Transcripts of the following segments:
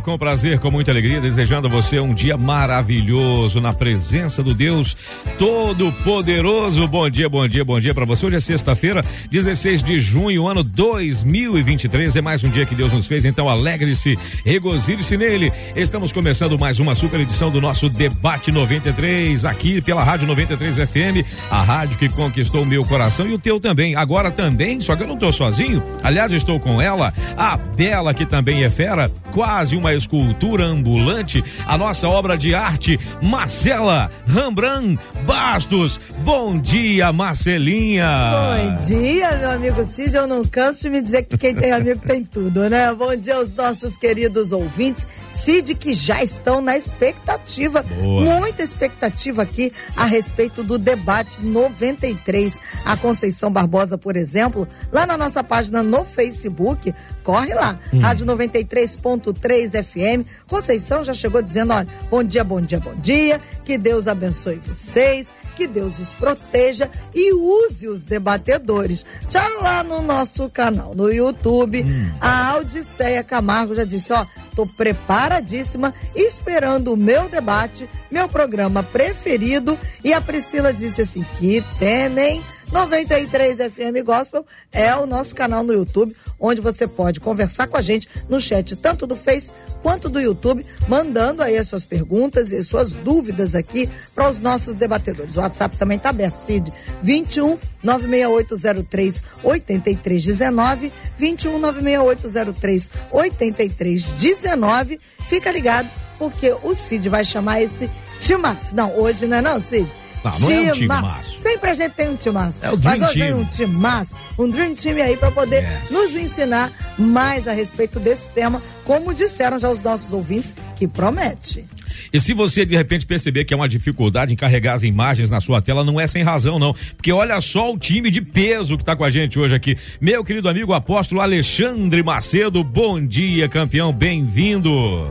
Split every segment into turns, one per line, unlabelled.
com prazer, com muita alegria, desejando a você um dia maravilhoso na presença do Deus Todo-Poderoso. Bom dia, bom dia, bom dia para você. Hoje é sexta-feira, 16 de junho, ano 2023. É mais um dia que Deus nos fez, então alegre-se, regozile-se nele. Estamos começando mais uma super edição do nosso Debate 93, aqui pela Rádio 93 FM, a rádio que conquistou o meu coração e o teu também. Agora também, só que eu não estou sozinho. Aliás, estou com ela, a Bela, que também é fera, quase uma escultura ambulante, a nossa obra de arte, Marcela Rembrandt Bastos. Bom dia, Marcelinha.
Bom dia, meu amigo Cid. Eu não canso de me dizer que quem tem amigo tem tudo, né? Bom dia aos nossos queridos ouvintes. Cid, que já estão na expectativa,
Boa.
muita expectativa aqui a respeito do debate 93. A Conceição Barbosa, por exemplo, lá na nossa página no Facebook, corre lá, Rádio 93.3 FM. Conceição já chegou dizendo: olha, bom dia, bom dia, bom dia, que Deus abençoe vocês. Que Deus os proteja e use os debatedores. Já lá no nosso canal, no YouTube, a Audiceia Camargo já disse: ó, tô preparadíssima, esperando o meu debate, meu programa preferido. E a Priscila disse assim: que temem. 93 FM Gospel é o nosso canal no YouTube, onde você pode conversar com a gente no chat, tanto do Face quanto do YouTube, mandando aí as suas perguntas e suas dúvidas aqui para os nossos debatedores. O WhatsApp também está aberto, Cid. 21 96803 8319, 21 96803 8319. Fica ligado, porque o Cid vai chamar esse timaço. Não, hoje não é não, Cid?
Não, não é um timaço.
Sempre a gente tem um timaço.
É o
Mas
Dream
hoje tem
Team.
um timaço, um Dream Team aí para poder
Yes.
nos ensinar mais a respeito desse tema, como disseram já os nossos ouvintes, que promete.
E se você de repente perceber que é uma dificuldade em carregar as imagens na sua tela, não é sem razão, não. Porque olha só o time de peso que está com a gente hoje aqui. Meu querido amigo apóstolo Alexandre Macedo, bom dia, campeão, bem-vindo.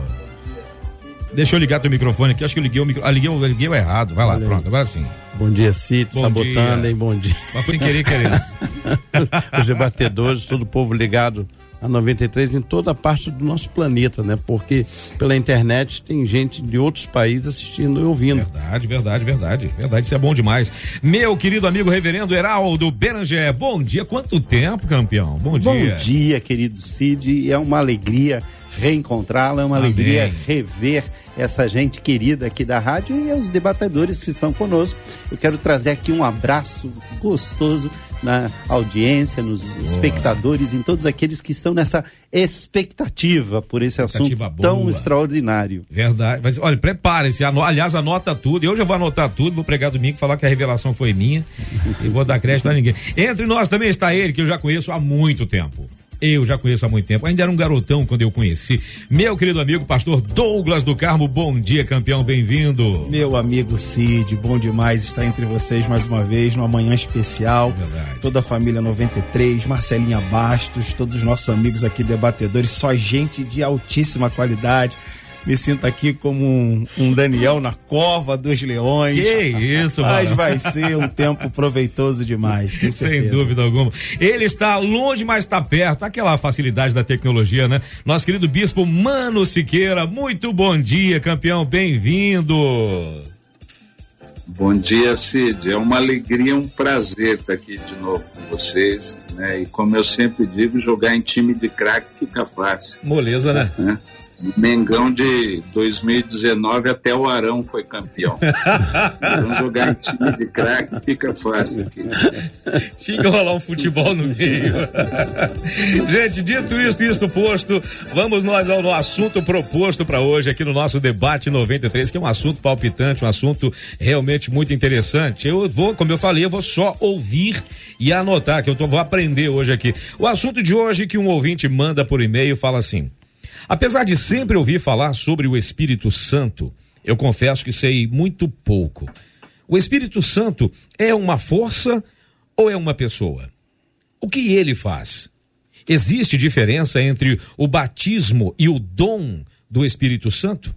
Deixa eu ligar teu microfone aqui, acho que eu liguei o, micro... ah, liguei, o- liguei o errado. Vai lá,
aí.
pronto, agora sim.
Bom dia, Cid,
Bom
sabotando,
dia.
hein? Bom dia.
Mas foi querer, querer.
Os debatedores, todo o povo ligado a 93 em toda parte do nosso planeta, né? Porque pela internet tem gente de outros países assistindo e ouvindo.
Verdade, verdade, verdade. Verdade, isso é bom demais. Meu querido amigo reverendo Heraldo Beranger, bom dia. Quanto tempo, campeão? Bom dia.
Bom dia, querido Cid. É uma alegria reencontrá-la, é uma
Amém.
alegria rever essa gente querida aqui da rádio e os debatedores que estão conosco. Eu quero trazer aqui um abraço gostoso na audiência, nos espectadores, em todos aqueles que estão nessa expectativa por esse
Expectativa
assunto tão
boa.
extraordinário.
Verdade. Mas olha, prepare-se. Aliás, anota tudo. Eu já vou anotar tudo. Vou pregar domingo falar que a revelação foi minha. e vou dar crédito a ninguém. Entre nós também está ele, que eu já conheço há muito tempo. Eu já conheço há muito tempo. Ainda era um garotão quando eu conheci. Meu querido amigo, pastor Douglas do Carmo. Bom dia, campeão. Bem-vindo.
Meu amigo Cid, bom demais estar entre vocês mais uma vez, numa manhã especial.
Verdade.
Toda a família 93, Marcelinha Bastos, todos os nossos amigos aqui debatedores, só gente de altíssima qualidade. Me sinto aqui como um, um Daniel na cova dos leões.
Que isso,
Mas
mano.
vai ser um tempo proveitoso demais, tenho
Sem
certeza.
dúvida alguma. Ele está longe, mas está perto. Aquela facilidade da tecnologia, né? Nosso querido bispo Mano Siqueira, muito bom dia, campeão. Bem-vindo.
Bom dia, Cid. É uma alegria, um prazer estar aqui de novo com vocês. Né? E como eu sempre digo, jogar em time de craque fica fácil.
Moleza, né?
Né? Mengão de 2019 até o Arão foi campeão. Vamos jogar em time de craque fica fácil aqui.
Tinha que rolar um futebol no meio. Gente, dito isso, isto posto, vamos nós ao assunto proposto para hoje aqui no nosso debate 93, que é um assunto palpitante, um assunto realmente muito interessante. Eu vou, como eu falei, eu vou só ouvir e anotar, que eu tô, vou aprender hoje aqui. O assunto de hoje que um ouvinte manda por e-mail fala assim: Apesar de sempre ouvir falar sobre o Espírito Santo, eu confesso que sei muito pouco. O Espírito Santo é uma força ou é uma pessoa? O que ele faz? Existe diferença entre o batismo e o dom do Espírito Santo?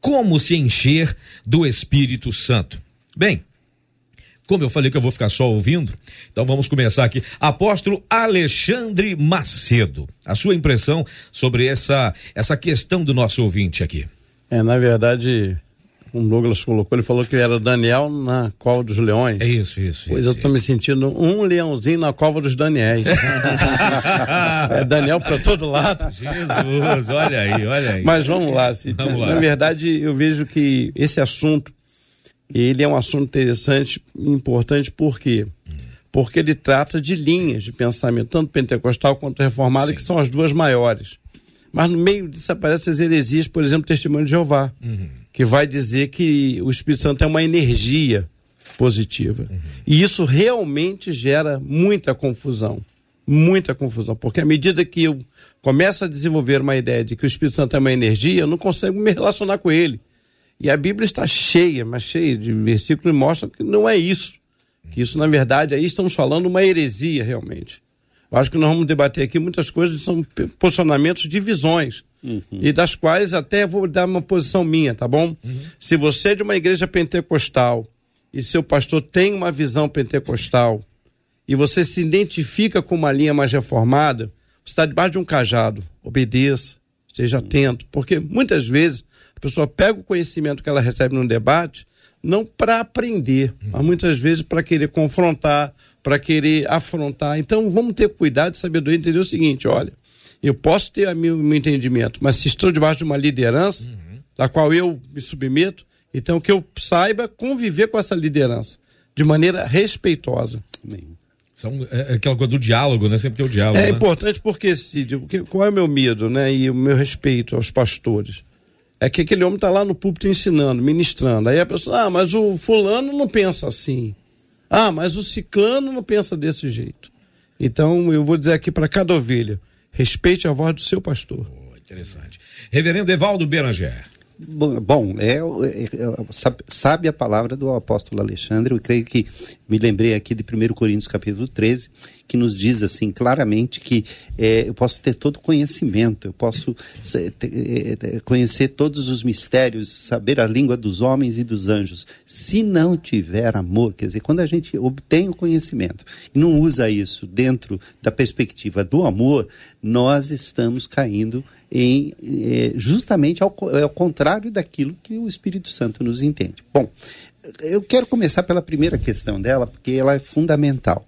Como se encher do Espírito Santo? Bem, como eu falei que eu vou ficar só ouvindo, então vamos começar aqui. Apóstolo Alexandre Macedo, a sua impressão sobre essa, essa questão do nosso ouvinte aqui.
É, na verdade, como o Douglas colocou, ele falou que era Daniel na cova dos leões.
É isso, isso.
Pois
isso,
eu estou me sentindo um leãozinho na cova dos Daniéis. é Daniel para todo lado.
Jesus, olha aí, olha aí.
Mas vamos lá, Cid.
Vamos lá.
Na verdade, eu vejo que esse assunto, ele é um assunto interessante, importante, por quê? Porque ele trata de linhas de pensamento, tanto pentecostal quanto reformada,
Sim.
que são as duas maiores. Mas no meio disso aparecem as heresias, por exemplo, o testemunho de Jeová, que vai dizer que o Espírito Santo é uma energia positiva. E isso realmente gera muita confusão. Muita confusão. Porque à medida que eu começo a desenvolver uma ideia de que o Espírito Santo é uma energia, eu não consigo me relacionar com ele. E a Bíblia está cheia, mas cheia de versículos que mostram que não é isso. Que isso, na verdade, aí estamos falando uma heresia realmente. Eu acho que nós vamos debater aqui muitas coisas, são p- posicionamentos de visões. E das quais até vou dar uma posição minha, tá bom? Se você é de uma igreja pentecostal e seu pastor tem uma visão pentecostal e você se identifica com uma linha mais reformada, você está debaixo de um cajado. Obedeça, esteja atento, porque muitas vezes pessoa pega o conhecimento que ela recebe num debate não para aprender, mas muitas vezes para querer confrontar, para querer afrontar. Então vamos ter cuidado e sabedoria entender o seguinte: olha, eu posso ter a meu, meu entendimento, mas se estou debaixo de uma liderança, da qual eu me submeto, então que eu saiba conviver com essa liderança de maneira respeitosa.
Amém.
São, é, é aquela coisa do diálogo, né? Sempre tem o diálogo.
É
né?
importante porque, Cid, o qual é o meu medo, né? E o meu respeito aos pastores. É que aquele homem está lá no púlpito ensinando, ministrando. Aí a pessoa, ah, mas o fulano não pensa assim. Ah, mas o ciclano não pensa desse jeito. Então, eu vou dizer aqui para cada ovelha, respeite a voz do seu pastor.
Pô, interessante. Reverendo Evaldo Beranger.
Bom, bom, é, é- é- sabe, sabe a palavra do apóstolo Alexandre, eu creio que me lembrei aqui de 1 Coríntios capítulo 13, que nos diz assim claramente que é, eu posso ter todo conhecimento, eu posso se- te- é, é, conhecer todos os mistérios, saber a língua dos homens e dos anjos. Se não tiver amor, quer dizer, quando a gente obtém o conhecimento e não usa isso dentro da perspectiva do amor, nós estamos caindo em justamente ao, é ao contrário daquilo que o Espírito Santo nos entende. Bom, eu quero começar pela primeira questão dela, porque ela é fundamental.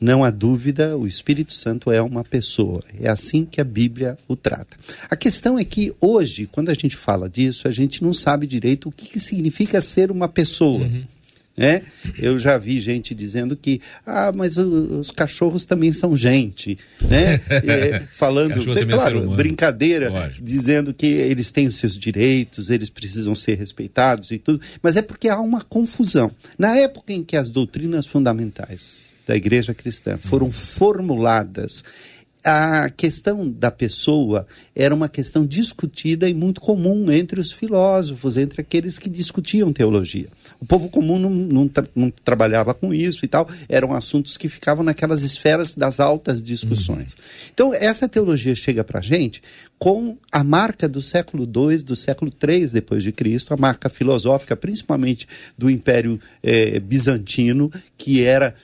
Não há dúvida, o Espírito Santo é uma pessoa. É assim que a Bíblia o trata. A questão é que hoje, quando a gente fala disso, a gente não sabe direito o que, que significa ser uma pessoa. Né? Eu já vi gente dizendo que, ah, mas os cachorros também são gente, né? É, falando,
Cachorro também é
claro,
humano.
brincadeira,
Lógico.
dizendo que eles têm os seus direitos, eles precisam ser respeitados e tudo, mas é porque há uma confusão. Na época em que as doutrinas fundamentais da igreja cristã foram formuladas, a questão da pessoa era uma questão discutida e muito comum entre os filósofos, entre aqueles que discutiam teologia. O povo comum não, não, tra- não trabalhava com isso e tal, eram assuntos que ficavam naquelas esferas das altas discussões. Então, essa teologia chega para a gente com a marca do século II, do século III depois de Cristo, a marca filosófica, principalmente do Império eh, Bizantino, que era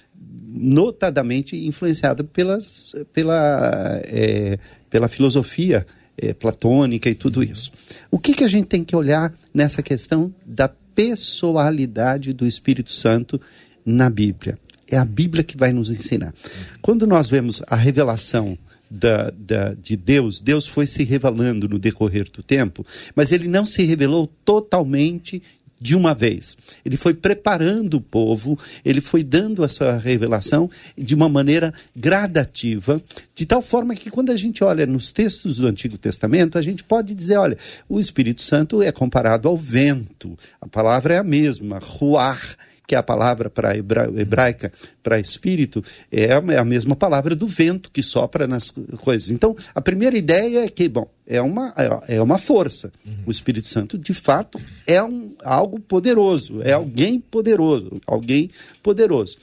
notadamente influenciado pelas, pela, eh, pela filosofia eh, platônica e tudo isso. O que, que a gente tem que olhar nessa questão da pessoalidade do Espírito Santo na Bíblia? É a Bíblia que vai nos ensinar. Quando nós vemos a revelação da, da, de Deus, Deus foi se revelando no decorrer do tempo, mas ele não se revelou totalmente de uma vez. Ele foi preparando o povo, ele foi dando a sua revelação de uma maneira gradativa, de tal forma que quando a gente olha nos textos do Antigo Testamento, a gente pode dizer, olha, o Espírito Santo é comparado ao vento. A palavra é a mesma, ruar que é a palavra para hebra hebraica para espírito, é a, é a mesma palavra do vento que sopra nas coisas. Então, a primeira ideia é que, bom, é uma, é uma força. O Espírito Santo, de fato, é um, algo poderoso, é alguém poderoso, alguém poderoso.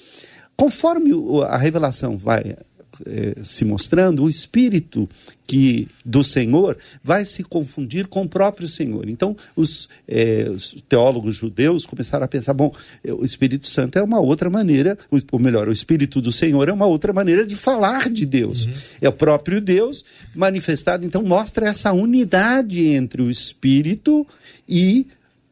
Conforme a revelação vai eh, se mostrando, o espírito que do Senhor vai se confundir com o próprio Senhor. Então, os, eh, os teólogos judeus começaram a pensar: bom, eh, o Espírito Santo é uma outra maneira, ou melhor, o Espírito do Senhor é uma outra maneira de falar de Deus. É o próprio Deus manifestado. Então, mostra essa unidade entre o Espírito e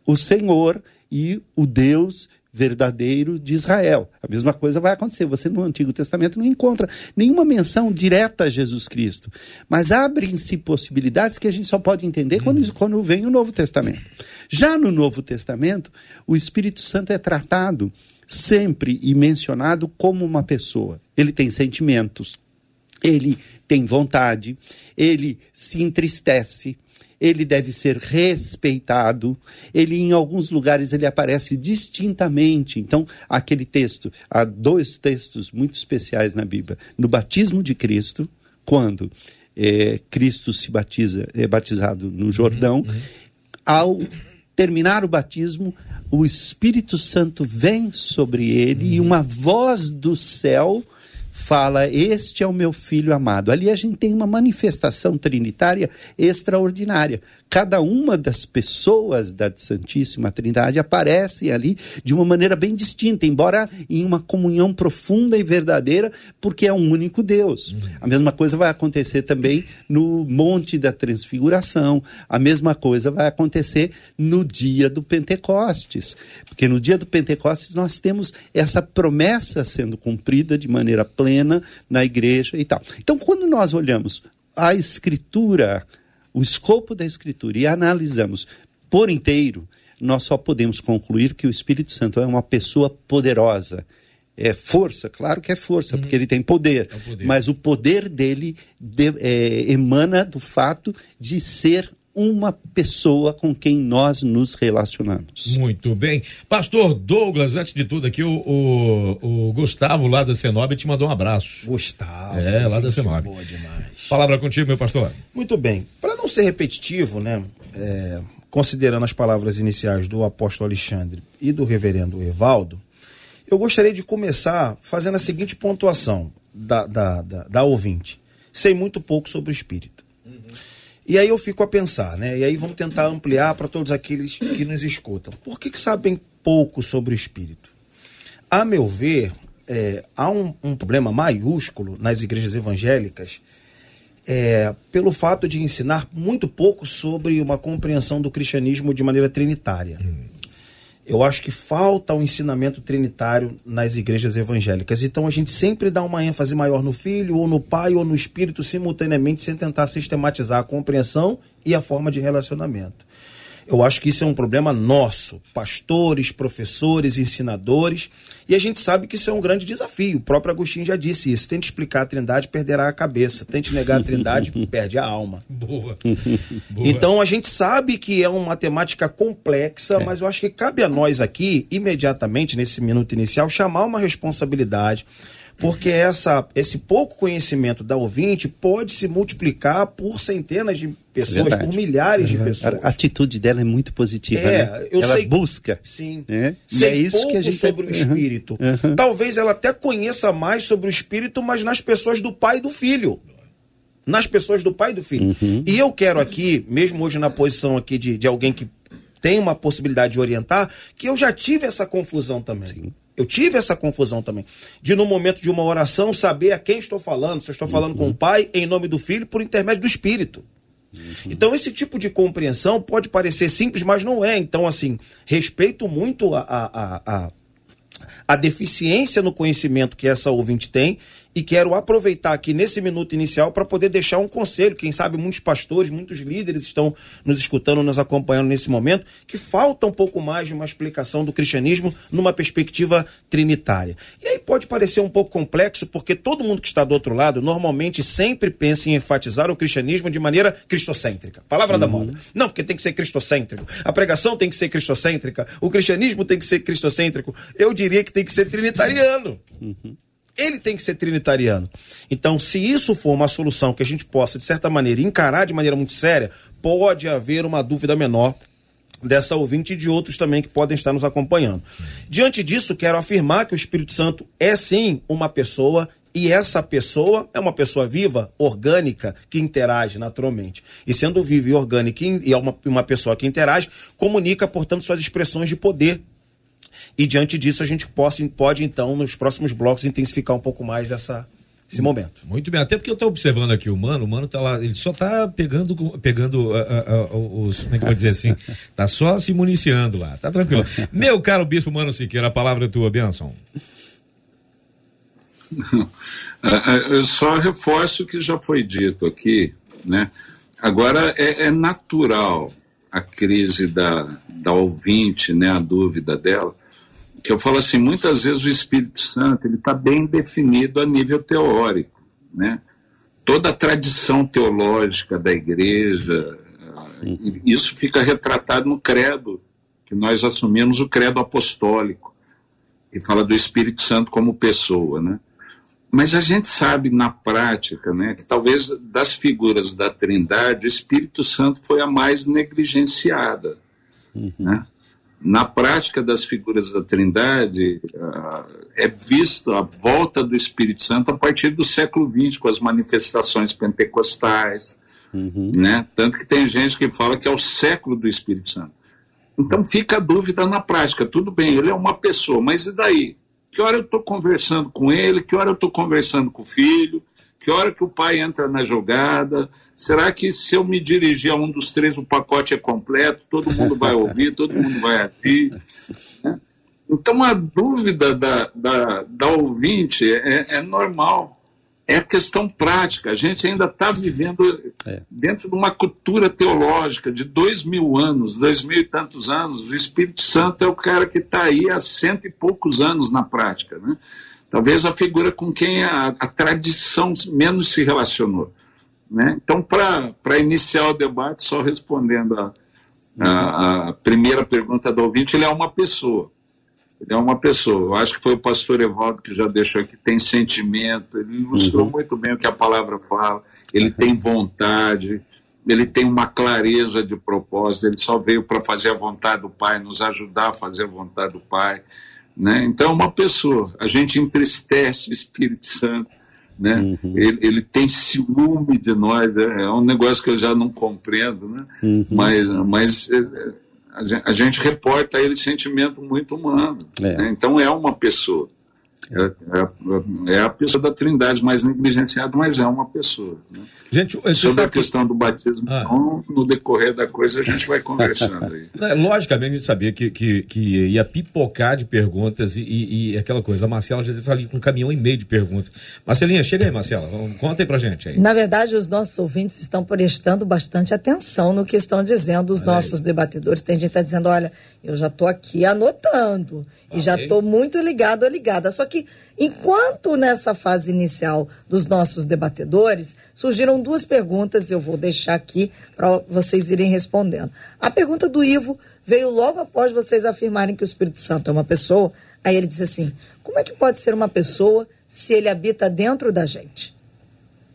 o Senhor e o Deus verdadeiro de Israel. A mesma coisa vai acontecer. Você no Antigo Testamento não encontra nenhuma menção direta a Jesus Cristo, mas abrem-se possibilidades que a gente só pode entender quando, quando vem o Novo Testamento. Já no Novo Testamento, o Espírito Santo é tratado sempre e mencionado como uma pessoa. Ele tem sentimentos, ele tem vontade, ele se entristece, ele deve ser respeitado, ele em alguns lugares ele aparece distintamente. Então, aquele texto, há dois textos muito especiais na Bíblia. No batismo de Cristo, quando eh, Cristo se batiza, é batizado no Jordão, ao terminar o batismo, o Espírito Santo vem sobre ele e uma voz do céu fala: Este é o meu filho amado. Ali a gente tem uma manifestação trinitária extraordinária. Cada uma das pessoas da Santíssima Trindade aparecem ali de uma maneira bem distinta, embora em uma comunhão profunda e verdadeira, porque é um único Deus. A mesma coisa vai acontecer também no Monte da Transfiguração, a mesma coisa vai acontecer no dia do Pentecostes, porque no dia do Pentecostes nós temos essa promessa sendo cumprida de maneira plena na igreja e tal. Então, quando nós olhamos a Escritura, o escopo da Escritura e analisamos por inteiro, nós só podemos concluir que o Espírito Santo é uma pessoa poderosa. É força, claro que é força, porque ele tem poder,
É o poder.
mas o poder dele de- é, emana do fato de ser uma pessoa com quem nós nos relacionamos.
Muito bem. Pastor Douglas, antes de tudo aqui, o, o, o Gustavo lá da Cenob te mandou um abraço.
Gustavo.
É, lá da Cenob.
Boa demais.
Palavra contigo, meu pastor.
Muito bem. Para não ser repetitivo, né, é, considerando as palavras iniciais do apóstolo Alexandre e do reverendo Evaldo, eu gostaria de começar fazendo a seguinte pontuação da, da, da, da ouvinte. Sei muito pouco sobre o espírito. E aí eu fico a pensar, né? E aí vamos tentar ampliar para todos aqueles que nos escutam. Por que, que sabem pouco sobre o espírito? A meu ver, é, há um, um problema maiúsculo nas igrejas evangélicas é, pelo fato de ensinar muito pouco sobre uma compreensão do cristianismo de maneira trinitária. Eu acho que falta o ensinamento trinitário nas igrejas evangélicas. Então a gente sempre dá uma ênfase maior no filho, ou no pai, ou no espírito, simultaneamente, sem tentar sistematizar a compreensão e a forma de relacionamento. Eu acho que isso é um problema nosso, pastores, professores, ensinadores, e a gente sabe que isso é um grande desafio. O próprio Agostinho já disse isso. Tente explicar a Trindade, perderá a cabeça. Tente negar a Trindade, perde a alma.
Boa. Boa.
Então a gente sabe que é uma temática complexa,
É.
mas eu acho que cabe a nós aqui, imediatamente nesse minuto inicial, chamar uma responsabilidade, porque essa, esse pouco conhecimento da ouvinte pode se multiplicar por centenas de pessoas,
Verdade.
por milhares de pessoas.
A atitude dela é muito positiva,
É,
né? Ela
sei-
busca.
Sim.
né? E é isso
pouco
que a gente
sobre o
Uhum.
espírito. Talvez ela até conheça mais sobre o espírito, mas nas pessoas do pai e do filho. Nas pessoas do pai e do filho.
Uhum.
E eu quero aqui, mesmo hoje na posição aqui de, de alguém que tem uma possibilidade de orientar, que eu já tive essa confusão também. Eu tive essa confusão também. De, no momento de uma oração, saber a quem estou falando. Se eu estou falando com o pai, em nome do filho, por intermédio do espírito. Então, esse tipo de compreensão pode parecer simples, mas não é. Então, assim, respeito muito a, a, a, a, a deficiência no conhecimento que essa ouvinte tem e quero aproveitar aqui nesse minuto inicial para poder deixar um conselho. Quem sabe muitos pastores, muitos líderes estão nos escutando, nos acompanhando nesse momento, que falta um pouco mais de uma explicação do cristianismo numa perspectiva trinitária. E aí pode parecer um pouco complexo, porque todo mundo que está do outro lado normalmente sempre pensa em enfatizar o cristianismo de maneira cristocêntrica. Palavra da moda. Não, porque tem que ser cristocêntrico. A pregação tem que ser cristocêntrica. O cristianismo tem que ser cristocêntrico. Eu diria que tem que ser trinitariano. Ele tem que ser trinitariano. Então, se isso for uma solução que a gente possa, de certa maneira, encarar de maneira muito séria, pode haver uma dúvida menor dessa ouvinte e de outros também que podem estar nos acompanhando. Diante disso, quero afirmar que o Espírito Santo é sim uma pessoa e essa pessoa é uma pessoa viva, orgânica, que interage naturalmente. E sendo viva e orgânica e é uma, uma pessoa que interage, comunica, portanto, suas expressões de poder. E diante disso, a gente possa, pode, então, nos próximos blocos, intensificar um pouco mais dessa, esse momento.
Muito bem, até porque eu estou observando aqui o mano, o mano tá lá, ele só tá pegando, pegando uh, uh, uh, os, como é que eu vou dizer assim, tá só se municiando lá, tá tranquilo. Meu caro bispo Mano Siqueira, a palavra é tua, benção.
Eu só reforço o que já foi dito aqui, né? Agora é, é natural a crise da, da ouvinte, né, a dúvida dela, que eu falo assim, muitas vezes o Espírito Santo ele está bem definido a nível teórico, né? Toda a tradição teológica da igreja, isso fica retratado no credo que nós assumimos o credo apostólico, que fala do Espírito Santo como pessoa, né? Mas a gente sabe na prática, né, que talvez das figuras da Trindade, o Espírito Santo foi a mais negligenciada, uhum. né? Na prática das figuras da Trindade, uh, é visto a volta do Espírito Santo a partir do século XX, com as manifestações pentecostais, uhum. né? Tanto que tem gente que fala que é o século do Espírito Santo. Então fica a dúvida na prática. Tudo bem, ele é uma pessoa, mas e daí? Que hora eu estou conversando com ele? Que hora eu estou conversando com o filho? Que hora que o pai entra na jogada? Será que se eu me dirigir a um dos três, o pacote é completo, todo mundo vai ouvir, todo mundo vai agir? Né? Então, a dúvida da, da, da ouvinte é, é normal. É questão prática. A gente ainda está vivendo é. dentro de uma cultura teológica de dois mil anos, dois mil e tantos anos. O Espírito Santo é o cara que está aí há cento e poucos anos na prática. Né? Talvez a figura com quem a, a tradição menos se relacionou. Né? Então, para iniciar o debate, só respondendo a, a, a, primeira pergunta do ouvinte, ele é uma pessoa. Ele é uma pessoa. Eu acho que foi o pastor Evaldo que já deixou aqui, tem sentimento, ele ilustrou uhum. muito bem o que a palavra fala, ele tem vontade, ele tem uma clareza de propósito, ele só veio para fazer a vontade do Pai, nos ajudar a fazer a vontade do Pai. Né? Então, uma pessoa. A gente entristece o Espírito Santo né? Uhum. Ele, ele, tem ciúme de nós, é, é, um negócio que eu já não compreendo, né? Uhum. Mas, mas é, a, gente, a gente reporta a ele sentimento muito humano. É. Né? Então é uma pessoa. É, é, é, a pessoa da Trindade mais negligenciada, mas é uma pessoa. Né? Gente, Sobre a questão do batismo, ah. então, no decorrer da coisa, a gente vai conversando aí.
É, logicamente, a gente sabia que, que, que ia pipocar de perguntas e, e, e aquela coisa. A Marcela já está ali com um caminhão e meio de perguntas. Marcelinha, chega aí, Marcela. Conta aí pra gente aí.
Na verdade, os nossos ouvintes estão prestando bastante atenção no que estão dizendo os nossos debatedores. Tem gente que está dizendo, olha, eu já estou aqui anotando e já estou muito ligado ou ligada. Só que, enquanto nessa fase inicial dos nossos debatedores, surgiram duas perguntas, eu vou deixar aqui para vocês irem respondendo. A pergunta do Ivo veio logo após vocês afirmarem que o Espírito Santo é uma pessoa. Aí ele disse assim: como é que pode ser uma pessoa se ele habita dentro da gente?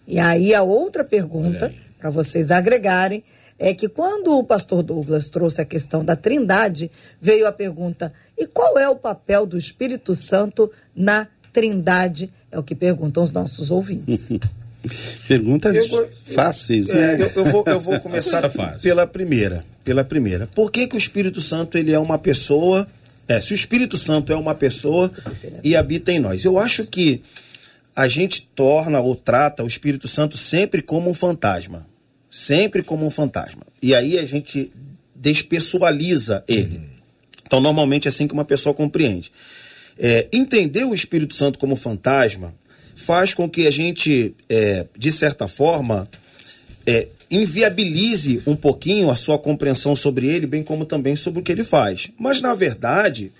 E aí a outra pergunta, para vocês agregarem, é que quando o pastor Douglas trouxe a questão da trindade, veio a pergunta: e qual é o papel do Espírito Santo na trindade? É o que perguntam os nossos ouvintes.
Perguntas eu, fáceis,
é, né? Eu, eu, vou, eu vou começar pela primeira. Pela primeira. Por que, que o Espírito Santo ele é uma pessoa? É, se o Espírito Santo é uma pessoa e habita em nós. Eu acho que a gente torna ou trata o Espírito Santo sempre como um fantasma sempre como um fantasma. E aí a gente despessoaliza ele. Então, normalmente é assim que uma pessoa compreende. É, entender o Espírito Santo como fantasma faz com que a gente, é, de certa forma, é, inviabilize um pouquinho a sua compreensão sobre ele, bem como também sobre o que ele faz. Mas, na verdade,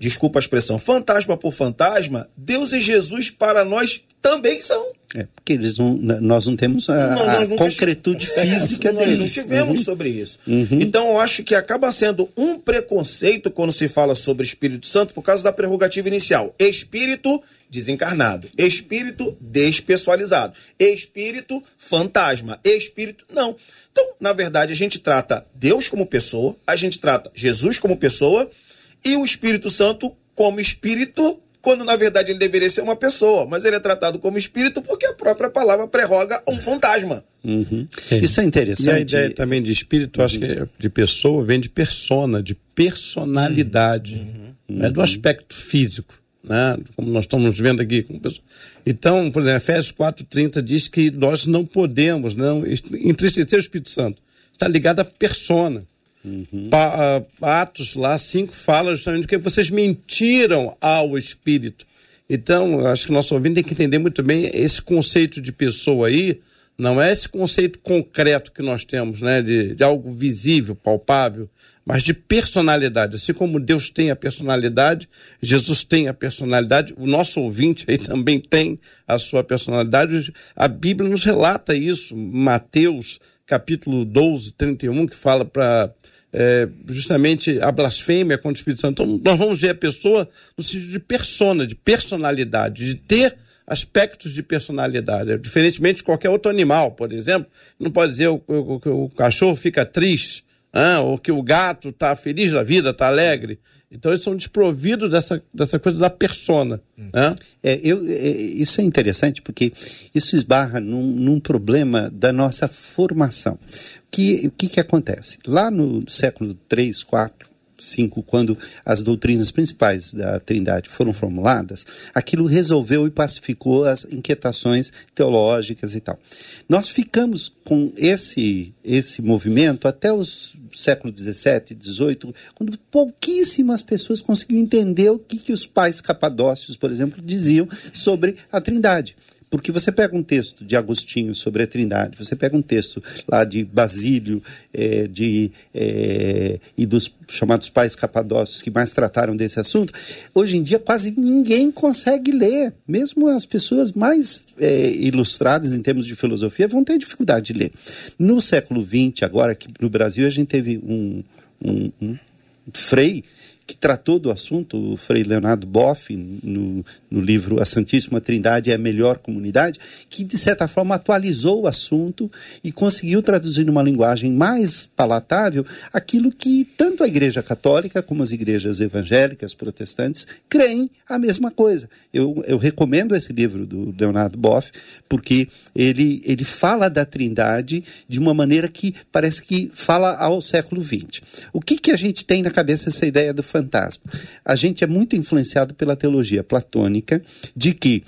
desculpa a expressão, fantasma por fantasma, Deus e Jesus para nós também são.
É, porque eles não, nós não temos a,
Não,
a
nós
concretude física
nós
deles.
não tivemos
Uhum.
sobre isso. Então eu acho que acaba sendo um preconceito quando se fala sobre Espírito Santo por causa da prerrogativa inicial. Espírito desencarnado, espírito despessoalizado, espírito fantasma, espírito não. Então, na verdade, a gente trata Deus como pessoa, a gente trata Jesus como pessoa e o Espírito Santo como espírito quando na verdade ele deveria ser uma pessoa, mas ele é tratado como espírito porque a própria palavra prerroga um fantasma.
Uhum. Isso é
E a
interessante.
ideia também de espírito, eu acho que é de pessoa vem de persona, de personalidade, não é do aspecto físico, né? Como nós estamos vendo aqui. Então, por exemplo, Efésios 4:30 diz que nós não podemos não entristecer o Espírito Santo. Está ligado à persona. Pa- ah, Atos lá 5 fala justamente que vocês mentiram ao Espírito. Então, acho que o nosso ouvinte tem que entender muito bem esse conceito de pessoa aí, não é esse conceito concreto que nós temos, né, de, de algo visível, palpável, mas de personalidade. Assim como Deus tem a personalidade, Jesus tem a personalidade, o nosso ouvinte aí também tem a sua personalidade. A Bíblia nos relata isso, Mateus capítulo 12, 31, que fala para é, justamente a blasfêmia contra o Espírito Santo. Então, nós vamos ver a pessoa no sentido de persona, de personalidade, de ter aspectos de personalidade. Diferentemente de qualquer outro animal, por exemplo, não pode dizer o- o- que o, cachorro fica triste, ou que o gato está feliz da vida, está alegre. Então, eles são desprovidos dessa, dessa coisa da persona. né?
É, eu, é, isso é interessante porque isso esbarra num, num problema da nossa formação. O que, o que, que acontece? Lá no século 3, 4, 5, quando as doutrinas principais da Trindade foram formuladas, aquilo resolveu e pacificou as inquietações teológicas e tal. Nós ficamos com esse, esse movimento até os século 17, 18, quando pouquíssimas pessoas conseguiam entender o que, que os pais capadócios, por exemplo, diziam sobre a Trindade. Porque você pega um texto de Agostinho sobre a Trindade, você pega um texto lá de Basílio eh, de, eh, e dos chamados pais capadócios que mais trataram desse assunto, hoje em dia quase ninguém consegue ler. Mesmo as pessoas mais eh, ilustradas em termos de filosofia vão ter dificuldade de ler. No século XX, agora aqui no Brasil, a gente teve um, um, um frei que tratou do assunto, o Frei Leonardo Boff, no, no livro A Santíssima Trindade é a Melhor Comunidade, que de certa forma atualizou o assunto e conseguiu traduzir numa linguagem mais palatável aquilo que tanto a Igreja Católica como as igrejas evangélicas, protestantes, creem a mesma coisa. Eu, eu recomendo esse livro do Leonardo Boff, porque ele, ele fala da Trindade de uma maneira que parece que fala ao século XX. O que, que a gente tem na cabeça essa ideia do fantasma? A gente é muito influenciado pela teologia platônica de que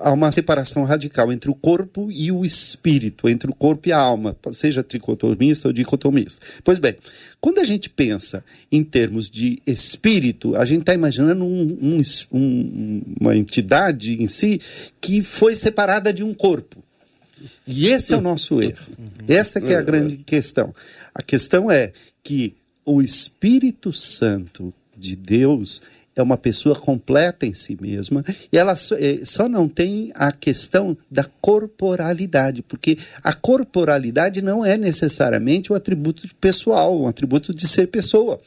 há uma separação radical entre o corpo e o espírito, entre o corpo e a alma, seja tricotomista ou dicotomista. Pois bem, quando a gente pensa em termos de espírito, a gente está imaginando um- um- uma entidade em si que foi separada de um corpo. E esse é o nosso erro. Essa que é a grande questão. A questão é que o Espírito Santo de Deus é uma pessoa completa em si mesma e ela só, eh, só não tem a questão da corporalidade, porque a corporalidade não é necessariamente o atributo pessoal, um atributo de ser pessoa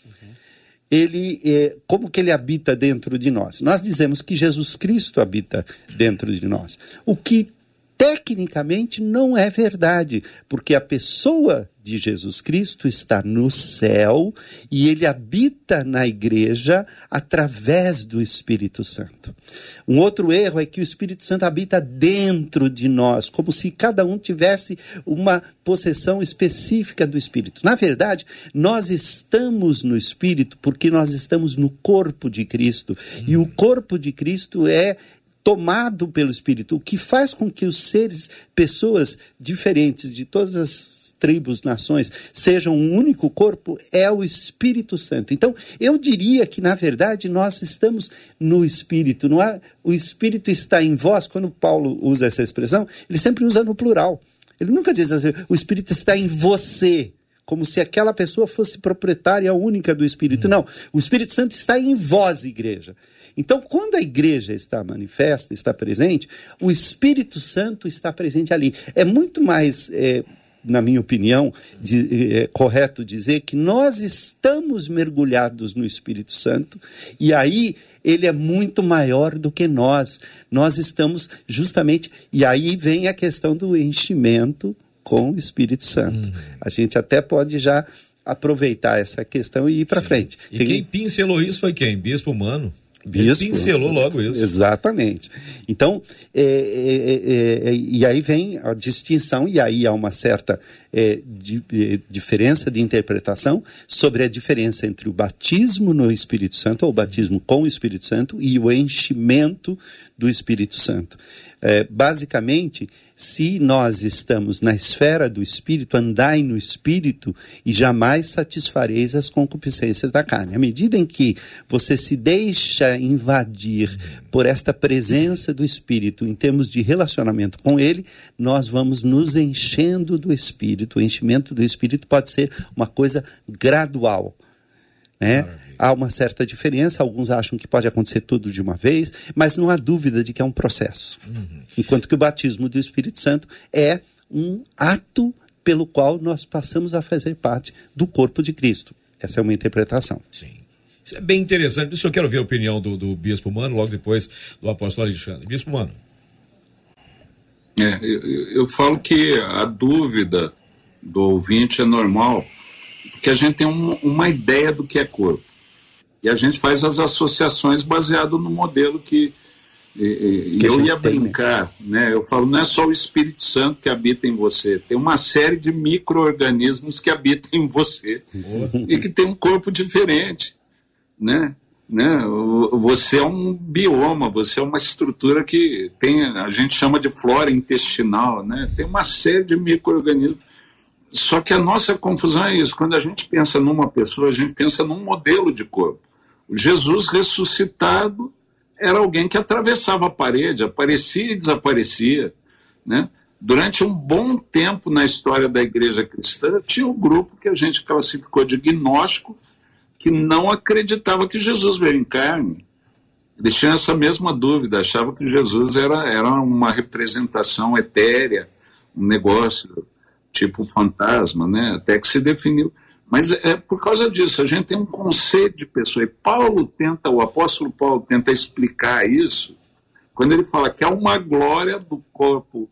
ele é, como que ele habita dentro de nós? Nós dizemos que Jesus Cristo habita dentro de nós. O que tecnicamente não é verdade, porque a pessoa de Jesus Cristo está no céu e ele habita na igreja através do Espírito Santo. Um outro erro é que o Espírito Santo habita dentro de nós, como se cada um tivesse uma possessão específica do Espírito. Na verdade, nós estamos no Espírito porque nós estamos no corpo de Cristo. E o corpo de Cristo é tomado pelo Espírito, o que faz com que os seres, pessoas diferentes de todas as tribos, nações, sejam um único corpo, é o Espírito Santo. Então, eu diria que, na verdade, nós estamos no Espírito. Não é? O Espírito está em vós. Quando Paulo usa essa expressão, ele sempre usa no plural. Ele nunca diz assim, o Espírito está em você. Como se aquela pessoa fosse proprietária única do Espírito. Não, o Espírito Santo está em vós, igreja. Então, quando a igreja está manifesta, está presente, o Espírito Santo está presente ali. É muito mais. É, na minha opinião, de, é, correto dizer que nós estamos mergulhados no Espírito Santo e aí ele é muito maior do que nós. Nós estamos justamente. E aí vem a questão do enchimento com o Espírito Santo. Uhum. A gente até pode já aproveitar essa questão e ir para frente.
E Tem... quem pincelou isso foi quem? Bispo Humano.
Bispo.
Ele pincelou logo isso.
Exatamente. Então, é, é, é, e aí vem a distinção, e aí há uma certa di, diferença de interpretação sobre a diferença entre o batismo no Espírito Santo, ou o batismo com o Espírito Santo, e o enchimento do Espírito Santo. Basicamente, se nós estamos na esfera do espírito, andai no espírito e jamais satisfareis as concupiscências da carne. À medida em que você se deixa invadir por esta presença do espírito em termos de relacionamento com ele, nós vamos nos enchendo do espírito. O enchimento do espírito pode ser uma coisa gradual. Né? Há uma certa diferença, alguns acham que pode acontecer tudo de uma vez, mas não há dúvida de que é um processo. Uhum. Enquanto que o batismo do Espírito Santo é um ato pelo qual nós passamos a fazer parte do corpo de Cristo. Essa é uma interpretação.
Sim. Isso é bem interessante. Isso eu quero ver a opinião do, do Bispo Mano, logo depois do apóstolo Alexandre. Bispo Mano.
É, eu, eu falo que a dúvida do ouvinte é normal, porque a gente tem um, uma ideia do que é corpo. E a gente faz as associações baseado no modelo que, e, e eu ia tem, né? brincar, né? né? Eu falo, não é só o Espírito Santo que habita em você, tem uma série de micro-organismos que habitam em você e que tem um corpo diferente, né? né? Você é um bioma, você é uma estrutura que tem, a gente chama de flora intestinal, né? Tem uma série de micro-organismos. Só que a nossa confusão é isso. Quando a gente pensa numa pessoa, a gente pensa num modelo de corpo. Jesus ressuscitado era alguém que atravessava a parede, aparecia e desaparecia. Né? Durante um bom tempo na história da igreja cristã, tinha um grupo que a gente classificou de gnóstico, que não acreditava que Jesus veio em carne. Eles tinham essa mesma dúvida, achavam que Jesus era, era uma representação etérea, um negócio tipo fantasma, né? até que se definiu. Mas é por causa disso, a gente tem um conceito de pessoa. E Paulo tenta, o apóstolo Paulo tenta explicar isso, quando ele fala que há uma glória do corpo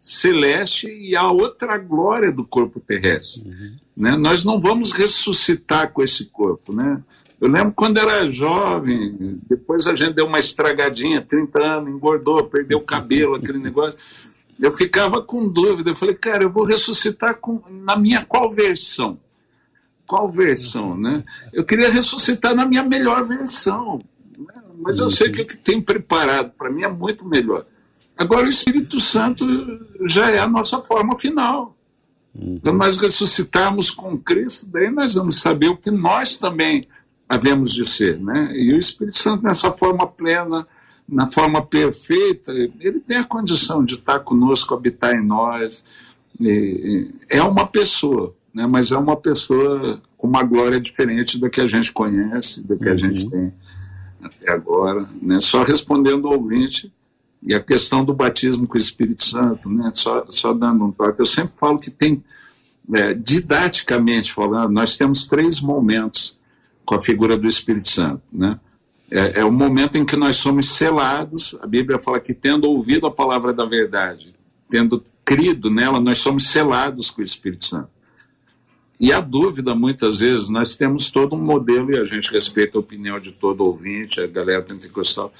celeste e há outra glória do corpo terrestre. Uhum. Né? Nós não vamos ressuscitar com esse corpo. Né? Eu lembro quando era jovem, depois a gente deu uma estragadinha, 30 anos, engordou, perdeu o cabelo, aquele negócio. Eu ficava com dúvida. Eu falei, cara, eu vou ressuscitar com, na minha qual versão? qual versão, né? Eu queria ressuscitar na minha melhor versão, né? mas eu sei que o que tem preparado para mim é muito melhor. Agora o Espírito Santo já é a nossa forma final. Uhum. Quando nós ressuscitarmos com Cristo, daí nós vamos saber o que nós também havemos de ser, né? E o Espírito Santo nessa forma plena, na forma perfeita, ele tem a condição de estar conosco, habitar em nós. é uma pessoa, né? mas é uma pessoa com uma glória diferente da que a gente conhece, da que uhum. a gente tem até agora. Né? Só respondendo ao ouvinte, e a questão do batismo com o Espírito Santo, né? só, só dando um toque, eu sempre falo que tem, é, didaticamente falando, nós temos três momentos com a figura do Espírito Santo. Né? É, é, o momento em que nós somos selados, a Bíblia fala que tendo ouvido a palavra da verdade, tendo crido nela, nós somos selados com o Espírito Santo. E a dúvida, muitas vezes, nós temos todo um modelo, e a gente respeita a opinião de todo ouvinte, a galera pentecostal,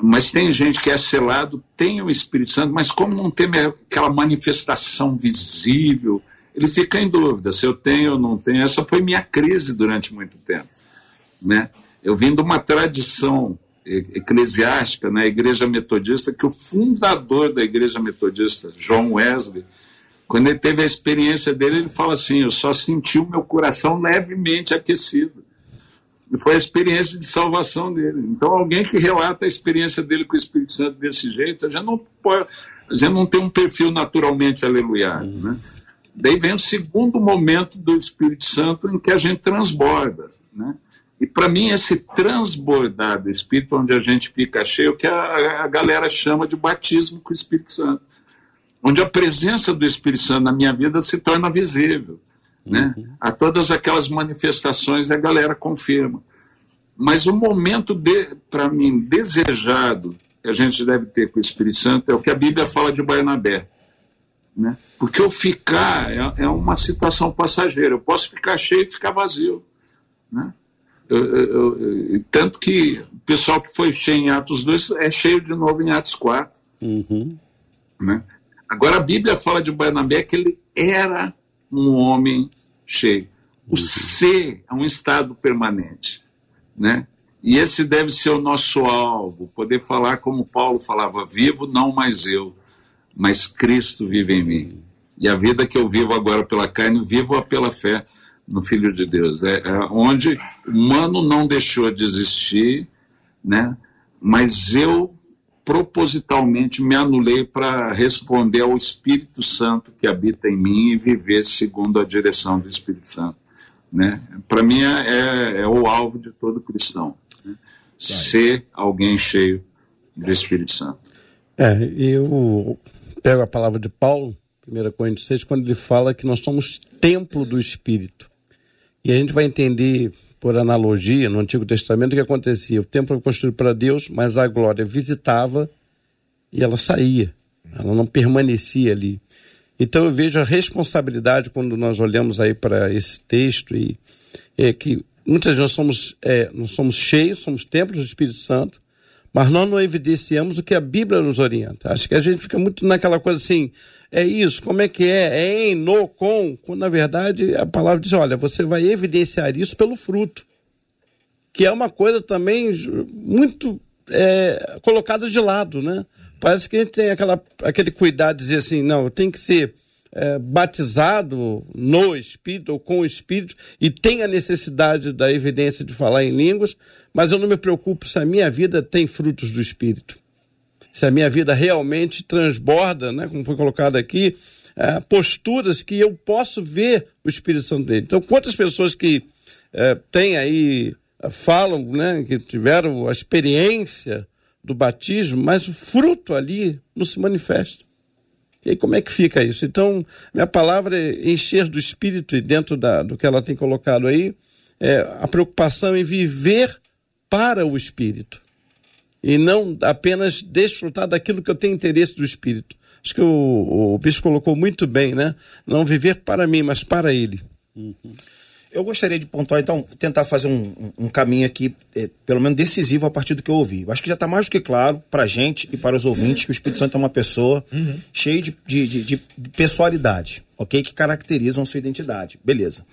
mas tem gente que é selado, tem o Espírito Santo, mas como não tem aquela manifestação visível, ele fica em dúvida se eu tenho ou não tenho. Essa foi minha crise durante muito tempo. Né? Eu vim de uma tradição eclesiástica na Igreja Metodista, que o fundador da Igreja Metodista, John Wesley, quando ele teve a experiência dele, ele fala assim: Eu só senti o meu coração levemente aquecido. E foi a experiência de salvação dele. Então, alguém que relata a experiência dele com o Espírito Santo desse jeito, já não pode, já não tem um perfil naturalmente aleluiado, né? Daí vem o segundo momento do Espírito Santo em que a gente transborda, né? E para mim esse transbordar do Espírito, onde a gente fica cheio, que a, a galera chama de batismo com o Espírito Santo, onde a presença do Espírito Santo na minha vida se torna visível, né? Uhum. A todas aquelas manifestações a galera confirma. Mas o momento para mim desejado que a gente deve ter com o Espírito Santo é o que a Bíblia fala de Barnabé né? Porque o ficar é, é, uma situação passageira. Eu posso ficar cheio e ficar vazio. Né? Eu, eu, eu, tanto que o pessoal que foi cheio em Atos 2 é cheio de novo em Atos 4. Uhum. Né? Agora a Bíblia fala de Barnabé que ele era um homem cheio. O uhum. ser é um estado permanente. Né? E esse deve ser o nosso alvo, poder falar como Paulo falava, vivo não mais eu, mas Cristo vive em mim. E a vida que eu vivo agora pela carne, vivo-a pela fé no Filho de Deus. É, é onde o humano não deixou de existir, né? mas eu propositalmente me anulei para responder ao Espírito Santo que habita em mim e viver segundo a direção do Espírito Santo. Né? Para mim é, é, é, o alvo de todo cristão, né? ser alguém cheio do Espírito Santo.
É, eu pego a palavra de Paulo, 1 Coríntios 6, quando ele fala que nós somos templo do Espírito. E a gente vai entender, por analogia, no Antigo Testamento, o que acontecia. O templo foi construído para Deus, mas a glória visitava e ela saía. Ela não permanecia ali. Então eu vejo a responsabilidade quando nós olhamos aí para esse texto e é que muitas vezes nós somos, é, nós somos cheios, somos templos do Espírito Santo, mas nós não evidenciamos o que a Bíblia nos orienta. Acho que a gente fica muito naquela coisa assim, é isso, como é que é? É em, no, com, quando na verdade a palavra diz, olha, você vai evidenciar isso pelo fruto. Que é uma coisa também muito é, colocada de lado, né? Parece que a gente tem aquela, aquele cuidado de dizer assim, não, tem que ser é, batizado no Espírito ou com o Espírito e tem a necessidade da evidência de falar em línguas, mas eu não me preocupo se a minha vida tem frutos do Espírito. Se a minha vida realmente transborda, né, como foi colocado aqui, é, posturas que eu posso ver o Espírito Santo dele. Então, quantas pessoas que é, têm aí, falam, né, que tiveram a experiência do batismo, mas o fruto ali não se manifesta. E aí, como é que fica isso? Então, minha palavra é encher do espírito, e dentro da, do que ela tem colocado aí, é a preocupação em viver para o espírito. E não apenas desfrutar daquilo que eu tenho interesse do espírito. Acho que o, o bispo colocou muito bem, né? Não viver para mim, mas para ele.
Uhum. Eu gostaria de pontuar, então, tentar fazer um, um caminho aqui, é, pelo menos decisivo a partir do que eu ouvi. Eu acho que já está mais do que claro para a gente e para os ouvintes que o Espírito Santo é uma pessoa uhum. cheia de, de, de, de, pessoalidade, ok? Que caracterizam sua identidade. Beleza.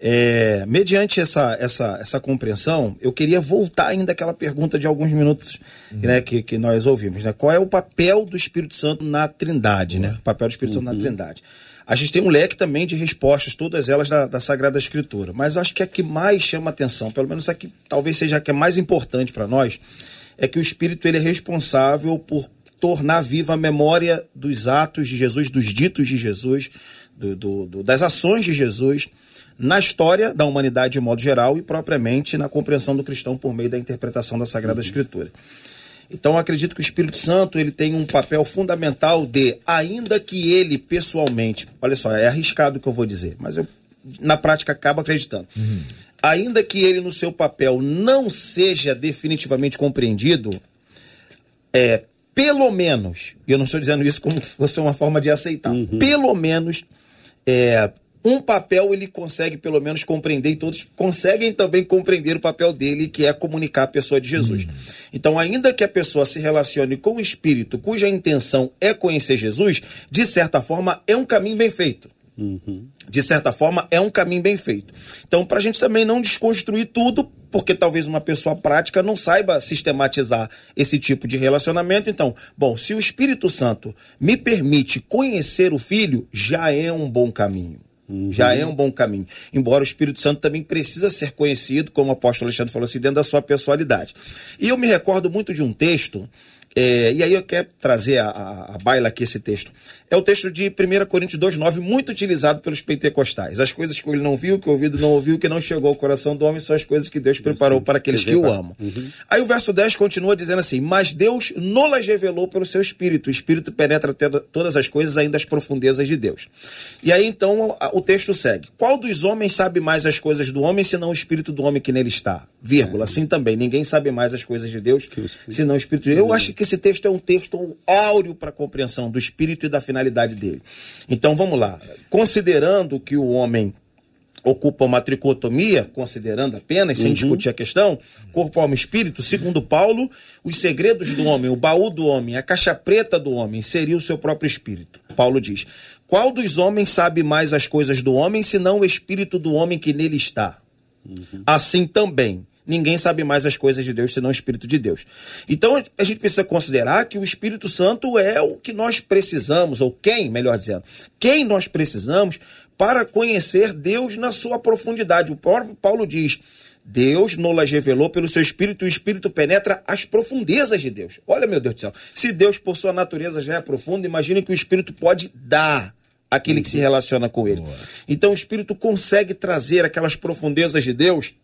É, mediante essa, essa, essa compreensão, eu queria voltar ainda àquela pergunta de alguns minutos uhum. né, que, que nós ouvimos. Né? Qual é o papel do Espírito Santo na Trindade? Né? O papel do Espírito uhum. Santo na uhum. Trindade. A gente tem um leque também de respostas, todas elas da, da Sagrada Escritura. Mas acho que a que mais chama atenção, pelo menos a que talvez seja a que é mais importante para nós, é que o Espírito ele é responsável por tornar viva a memória dos atos de Jesus, dos ditos de Jesus, do, do, do, das ações de Jesus na história da humanidade de modo geral e propriamente na compreensão do cristão por meio da interpretação da Sagrada Escritura. Então acredito que o Espírito Santo ele tem um papel fundamental de, ainda que ele pessoalmente, olha só, é arriscado o que eu vou dizer, mas eu na prática acabo acreditando. Uhum. Ainda que ele no seu papel não seja definitivamente compreendido, é pelo menos, eu não estou dizendo isso como fosse uma forma de aceitar, uhum. pelo menos é, um papel ele consegue pelo menos compreender e todos conseguem também compreender o papel dele, que é comunicar a pessoa de Jesus. Uhum. Então, ainda que a pessoa se relacione com o Espírito, cuja intenção é conhecer Jesus, de certa forma é um caminho bem feito. Uhum. De certa forma, é um caminho bem feito. Então, para a gente também não desconstruir tudo, porque talvez uma pessoa prática não saiba sistematizar esse tipo de relacionamento. Então, bom, se o Espírito Santo me permite conhecer o Filho, já é um bom caminho. Uhum. Já é um bom caminho. Embora o Espírito Santo também precisa ser conhecido, como o apóstolo Alexandre falou assim, dentro da sua personalidade. E eu me recordo muito de um texto É, e aí eu quero trazer a, a, a baila aqui esse texto. É o texto de 1 Coríntios 2,9, muito utilizado pelos pentecostais. As coisas que ele não viu, que o ouvido não ouviu, que não chegou ao coração do homem, são as coisas que Deus preparou para aqueles que o amam. Uhum. Aí o verso 10 continua dizendo assim: Mas Deus nolas revelou pelo seu Espírito. O Espírito penetra todas as coisas, ainda as profundezas de Deus. E aí então o texto segue: Qual dos homens sabe mais as coisas do homem, senão o Espírito do homem que nele está? Vírgula. Assim também, ninguém sabe mais as coisas de Deus, senão o Espírito de Deus. Eu acho que esse texto é um texto áureo para a compreensão do Espírito e da finalidade dele. Então vamos lá. Considerando que o homem ocupa uma tricotomia, considerando apenas, sem uhum. discutir a questão, corpo, alma e espírito, segundo Paulo, os segredos do homem, o baú do homem, a caixa preta do homem, seria o seu próprio espírito. Paulo diz: Qual dos homens sabe mais as coisas do homem, senão o espírito do homem que nele está? Uhum. Assim também, ninguém sabe mais as coisas de Deus senão o Espírito de Deus. Então a gente precisa considerar que o Espírito Santo é o que nós precisamos, ou quem, melhor dizendo, quem nós precisamos para conhecer Deus na sua profundidade. O próprio Paulo diz. Deus nos revelou pelo seu Espírito, e o Espírito penetra as profundezas de Deus. Olha, meu Deus do céu, se Deus, por sua natureza, já é profundo, imagine que o Espírito pode dar aquele que se relaciona com ele. Então, o Espírito consegue trazer aquelas profundezas de Deus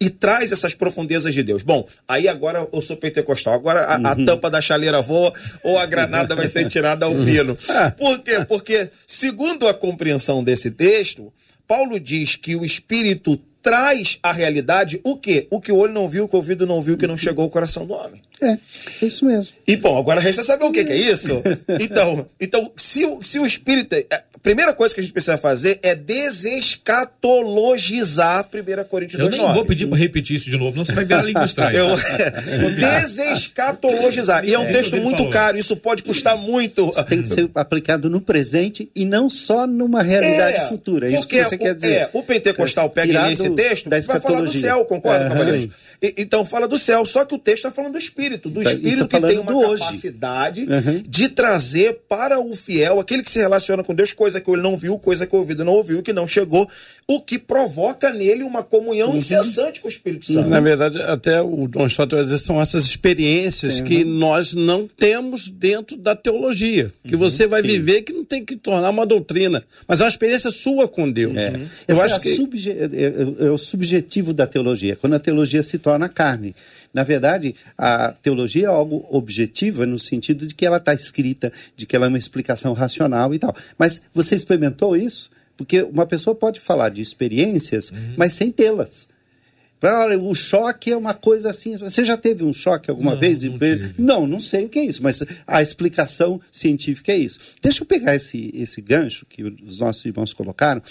e traz essas profundezas de Deus. Bom, aí agora eu sou pentecostal. Agora a, a uhum. tampa da chaleira voa ou a granada vai ser tirada ao pino. Uhum. Por quê? Porque, segundo a compreensão desse texto, Paulo diz que o Espírito traz à realidade o quê? O que o olho não viu, o que o ouvido não viu, o que não chegou ao coração do homem.
É, é isso mesmo.
E bom, agora resta saber o que, que é isso. Então, então se, se o Espírito primeira coisa que a gente precisa fazer é desescatologizar 1 Coríntios 2,
Eu nem 9. vou pedir para repetir isso de novo, não você vai ver a língua estranha. Eu,
desescatologizar. E é um é, texto muito falou. caro, isso pode custar muito.
Isso tem que ser aplicado no presente e não só numa realidade é, futura. É isso que você
o,
quer dizer. É,
o pentecostal pega nesse texto vai falar do céu, concorda, é, Então fala do céu, só que o texto está falando do Espírito, do tá, Espírito tá que tem uma capacidade uhum. de trazer para o fiel, aquele que se relaciona com Deus, coisa que ele não viu, coisa que o ouvido não ouviu, que não chegou, o que provoca nele uma comunhão uhum. incessante com o Espírito Santo.
Na verdade, até o Dom Stott vai dizer, são essas experiências Sim, que uhum. nós não temos dentro da teologia, que uhum. você vai Sim. viver que não tem que tornar uma doutrina, mas é uma experiência sua com Deus. É.
Eu Esse acho é, que... subje... É, é, é o subjetivo da teologia, quando a teologia se torna carne. Na verdade, a teologia é algo objetivo no sentido de que ela está escrita, de que ela é uma explicação racional e tal. Mas você experimentou isso? Porque uma pessoa pode falar de experiências, uhum. mas sem tê-las. Olha, o choque é uma coisa assim. Você já teve um choque alguma não, vez? Não, não, não, sei o que é isso, mas a explicação científica é isso. Deixa eu pegar esse, esse gancho que os nossos irmãos colocaram.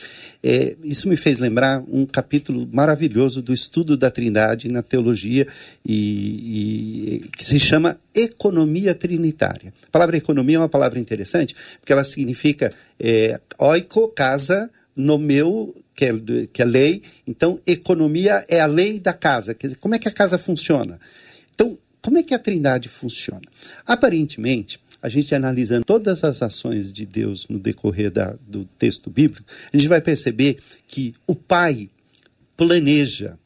É, isso me fez lembrar um capítulo maravilhoso do estudo da Trindade na teologia e, e que se chama Economia Trinitária. A palavra economia é uma palavra interessante porque ela significa é, oiko, casa, no meu que é, que é lei. Então, economia é a lei da casa. Quer dizer, como é que a casa funciona? Então, como é que a trindade funciona? Aparentemente, a gente analisando todas as ações de Deus no decorrer da, do texto bíblico, a gente vai perceber que o pai planeja,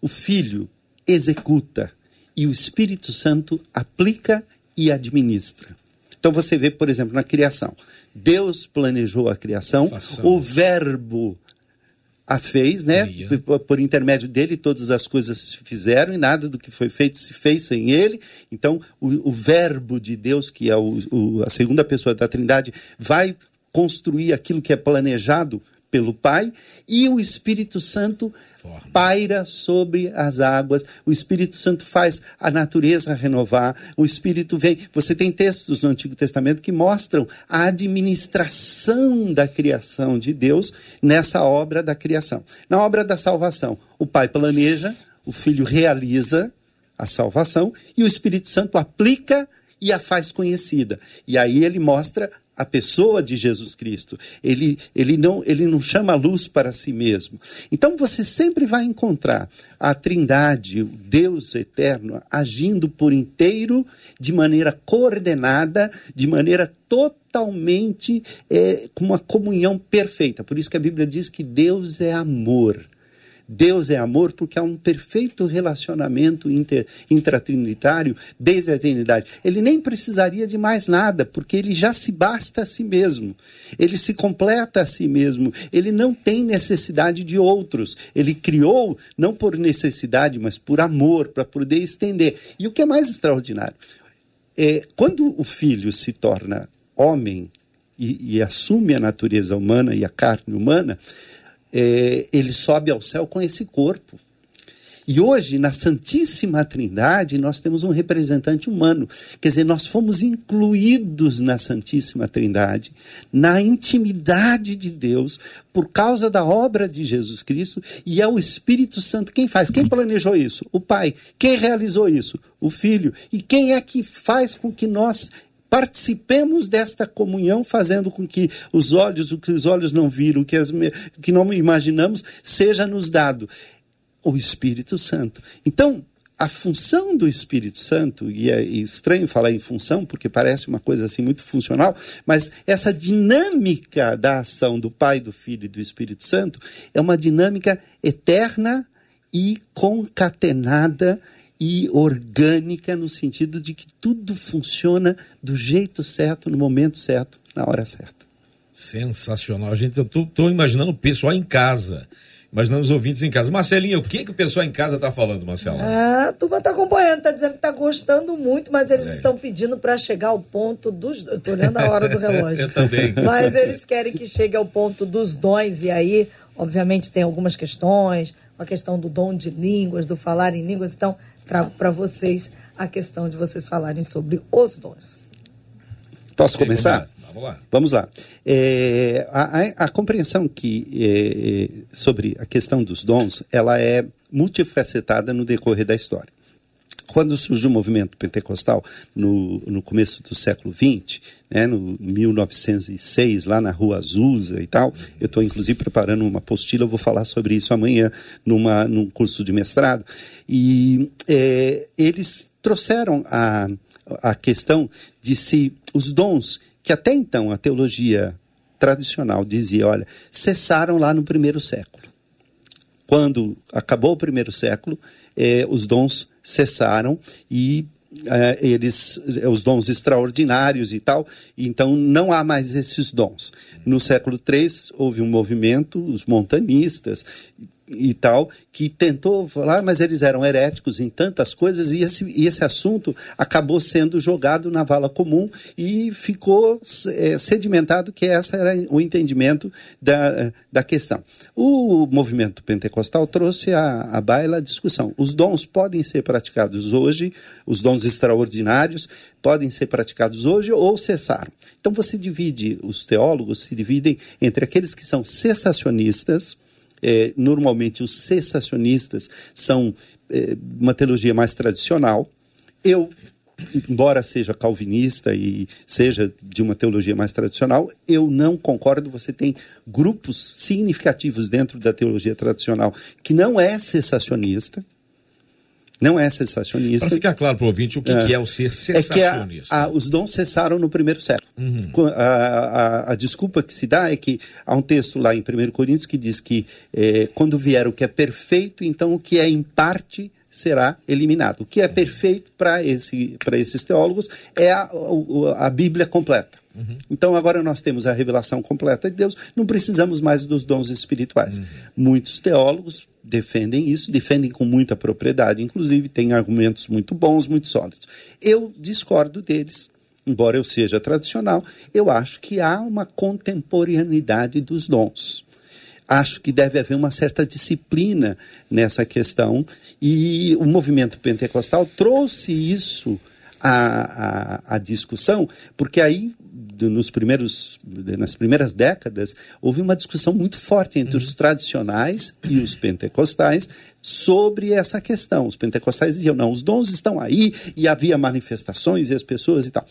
o filho executa e o Espírito Santo aplica e administra. Então você vê, por exemplo, na criação. Deus planejou a criação, o verbo a fez, né? Por, por, intermédio dele, todas as coisas se fizeram e nada do que foi feito se fez sem ele. Então, o, o Verbo de Deus, que é o, o, a segunda pessoa da Trindade, vai construir aquilo que é planejado pelo Pai e o Espírito Santo Forma. paira sobre as águas. O Espírito Santo faz a natureza renovar. O Espírito vem. Você tem textos no Antigo Testamento que mostram a administração da criação de Deus nessa obra da criação. Na obra da salvação, o Pai planeja, o Filho realiza a salvação e o Espírito Santo aplica e a faz conhecida. E aí ele mostra a pessoa de Jesus Cristo. Ele, ele, não, ele não chama a luz para si mesmo. Então você sempre vai encontrar a Trindade, o Deus eterno, agindo por inteiro, de maneira coordenada, de maneira totalmente é, com uma comunhão perfeita. Por isso que a Bíblia diz que Deus é amor. Deus é amor porque há um perfeito relacionamento inter, intratrinitário desde a eternidade. Ele nem precisaria de mais nada, porque ele já se basta a si mesmo. Ele se completa a si mesmo. Ele não tem necessidade de outros. Ele criou não por necessidade, mas por amor, para poder estender. E o que é mais extraordinário? É, quando o filho se torna homem e, e assume a natureza humana e a carne humana, é, ele sobe ao céu com esse corpo. E hoje, na Santíssima Trindade, nós temos um representante humano. Quer dizer, nós fomos incluídos na Santíssima Trindade, na intimidade de Deus, por causa da obra de Jesus Cristo, e é o Espírito Santo quem faz. Quem planejou isso? O Pai. Quem realizou isso? O Filho. E quem é que faz com que nós participemos desta comunhão, fazendo com que os olhos, o que os olhos não viram, o que, as, o que não imaginamos, seja nos dado o Espírito Santo. Então, a função do Espírito Santo, e é estranho falar em função, porque parece uma coisa assim muito funcional, mas essa dinâmica da ação do Pai, do Filho e do Espírito Santo é uma dinâmica eterna e concatenada e orgânica no sentido de que tudo funciona do jeito certo, no momento certo, na hora certa.
Sensacional. Gente, eu tô, tô imaginando o pessoal em casa. Imaginando os ouvintes em casa. Marcelinha, o que, que o pessoal em casa está falando, Marcelo?
Ah, a turma está acompanhando, está dizendo que está gostando muito, mas eles é. estão pedindo para chegar ao ponto dos. Eu estou olhando a hora do relógio.
Eu também.
Mas eles querem que chegue ao ponto dos dons, e aí, obviamente, tem algumas questões, a questão do dom de línguas, do falar em línguas. Então, trago para vocês a questão de vocês falarem sobre os dons.
Posso começar?
Vamos lá.
Vamos lá. É, a, a, compreensão que é, sobre a questão dos dons, ela é multifacetada no decorrer da história. Quando surgiu o movimento pentecostal, no, no começo do século XX, né, no 1906, lá na Rua Azusa e tal, eu estou inclusive preparando uma apostila, eu vou falar sobre isso amanhã numa, num curso de mestrado, e é, eles trouxeram a, a questão de se os dons que até então a teologia tradicional dizia, olha, cessaram lá no primeiro século. Quando acabou o primeiro século, eh, os dons cessaram e é, eles os dons extraordinários e tal, então não há mais esses dons. No século III houve um movimento, os montanistas e tal, que tentou falar, mas eles eram heréticos em tantas coisas e esse, e esse assunto acabou sendo jogado na vala comum e ficou é, sedimentado que essa era o entendimento da, da questão. O movimento pentecostal trouxe à, à baila a discussão. Os dons podem ser praticados hoje, os dons extraordinários podem ser praticados hoje ou cessaram. Então você divide, os teólogos se dividem entre aqueles que são cessacionistas, é, normalmente os cessacionistas são é, uma teologia mais tradicional. Eu, embora seja calvinista e seja de uma teologia mais tradicional, eu não concordo. Você tem grupos significativos dentro da teologia tradicional que não é cessacionista, não é cessacionista.
Para ficar claro para o ouvinte, o que é, que é o ser cessacionista?
É que a, a, os dons cessaram no primeiro século. Uhum. A, a, desculpa que se dá é que há um texto lá em 1 Coríntios que diz que é, quando vier o que é perfeito, então o que é em parte será eliminado. O que é perfeito para esse, esses teólogos é a, a Bíblia completa. Uhum. Então agora nós temos a revelação completa de Deus, não precisamos mais dos dons espirituais. Uhum. Muitos teólogos defendem isso, defendem com muita propriedade, inclusive têm argumentos muito bons, muito sólidos. Eu discordo deles. Embora eu seja tradicional, eu acho que há uma contemporaneidade dos dons. Acho que deve haver uma certa disciplina nessa questão e o movimento pentecostal trouxe isso à, à, à discussão, porque aí nos primeiros, nas primeiras décadas, houve uma discussão muito forte entre uhum. os tradicionais e os pentecostais sobre essa questão. Os pentecostais diziam, não, os dons estão aí e havia manifestações e as pessoas e tal.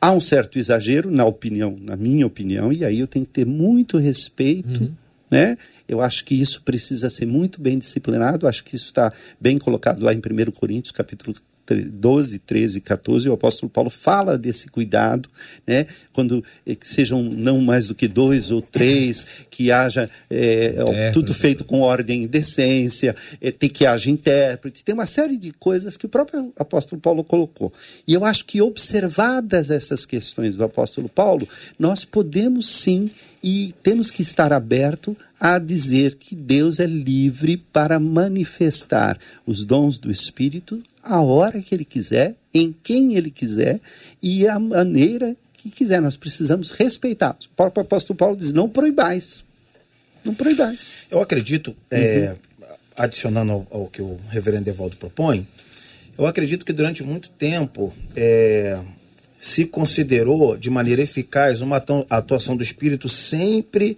Há um certo exagero, na opinião, na minha opinião, e aí eu tenho que ter muito respeito, uhum. né? Eu acho que isso precisa ser muito bem disciplinado, acho que isso está bem colocado lá em 1 Coríntios, capítulo 12, 13, 14, o apóstolo Paulo fala desse cuidado, né? Quando eh, que sejam não mais do que dois ou três, que haja é, tudo feito com ordem e decência, é, tem que haja intérprete, tem uma série de coisas que o próprio apóstolo Paulo colocou. E eu acho que observadas essas questões do apóstolo Paulo, nós podemos sim e temos que estar aberto a dizer que Deus é livre para manifestar os dons do Espírito a hora que Ele quiser, em quem Ele quiser e a maneira que quiser. Nós precisamos respeitar. O próprio apóstolo Paulo diz: não proibais. Não proibais.
Eu acredito, é, uhum. adicionando ao, ao, que o reverendo Evaldo propõe, eu acredito que durante muito tempo é, se considerou de maneira eficaz uma atuação do Espírito sempre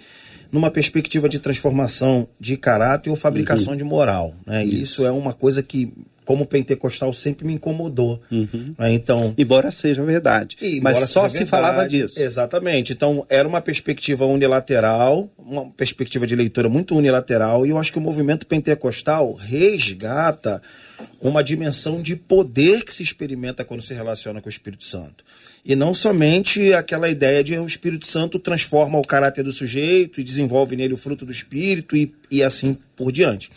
numa perspectiva de transformação de caráter ou fabricação uhum. de moral. Né? Isso. isso é uma coisa que como pentecostal sempre me incomodou. Uhum. Né? Então,
embora seja verdade, mas só se verdade, falava disso.
Exatamente. Então era uma perspectiva unilateral, uma perspectiva de leitura muito unilateral, e eu acho que o movimento pentecostal resgata uma dimensão de poder que se experimenta quando se relaciona com o Espírito Santo. E não somente aquela ideia de o Espírito Santo transforma o caráter do sujeito e desenvolve nele o fruto do Espírito e, e assim por diante.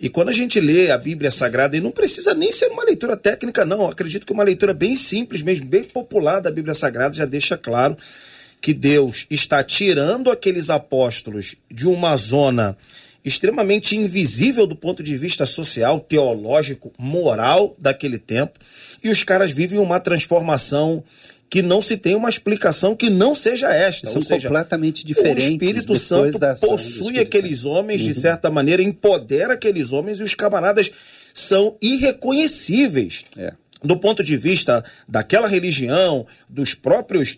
E quando a gente lê a Bíblia Sagrada, e não precisa nem ser uma leitura técnica, não. acredito que uma leitura bem simples, mesmo bem popular da Bíblia Sagrada, já deixa claro que Deus está tirando aqueles apóstolos de uma zona extremamente invisível do ponto de vista social, teológico, moral daquele tempo, e os caras vivem uma transformação que não se tem uma explicação que não seja esta.
São seja, completamente diferentes. O
Espírito Santo possui aqueles homens, uhum. de certa maneira, empodera aqueles homens e os camaradas são irreconhecíveis. É. Do ponto de vista daquela religião, dos próprios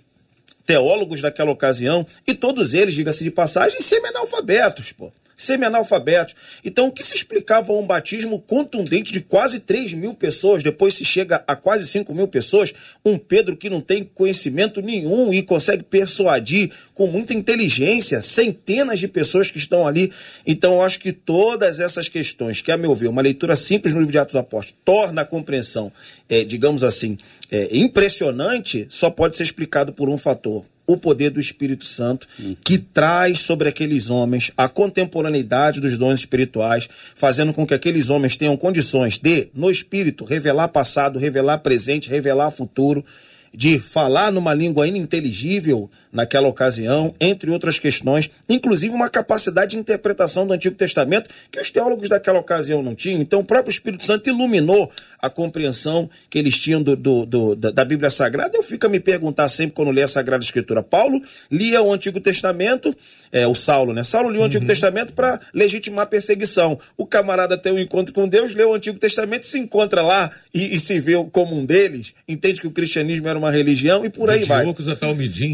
teólogos daquela ocasião, e todos eles, diga-se de passagem, semi-analfabetos, pô semi-analfabetos. Então, o que se explicava um batismo contundente de quase 3 mil pessoas, depois se chega a quase 5 mil pessoas, um Pedro que não tem conhecimento nenhum e consegue persuadir com muita inteligência centenas de pessoas que estão ali. Então, eu acho que todas essas questões, que a meu ver, uma leitura simples no livro de Atos Apóstolos, torna a compreensão, é, digamos assim, é, impressionante, só pode ser explicado por um fator o poder do Espírito Santo, que traz sobre aqueles homens a contemporaneidade dos dons espirituais, fazendo com que aqueles homens tenham condições de, no Espírito, revelar passado, revelar presente, revelar futuro, de falar numa língua ininteligível naquela ocasião, entre outras questões, inclusive uma capacidade de interpretação do Antigo Testamento que os teólogos daquela ocasião não tinham. Então, o próprio Espírito Santo iluminou a compreensão que eles tinham do, do, do, da Bíblia Sagrada. Eu fico a me perguntar sempre quando leio a Sagrada Escritura. Paulo lia o Antigo Testamento, é, o Saulo, né? Saulo lia o Antigo uhum. Testamento para legitimar a perseguição. O camarada tem um encontro com Deus, lê o Antigo Testamento, se encontra lá e, e se vê como um deles, entende que o cristianismo era uma religião e por aí vai.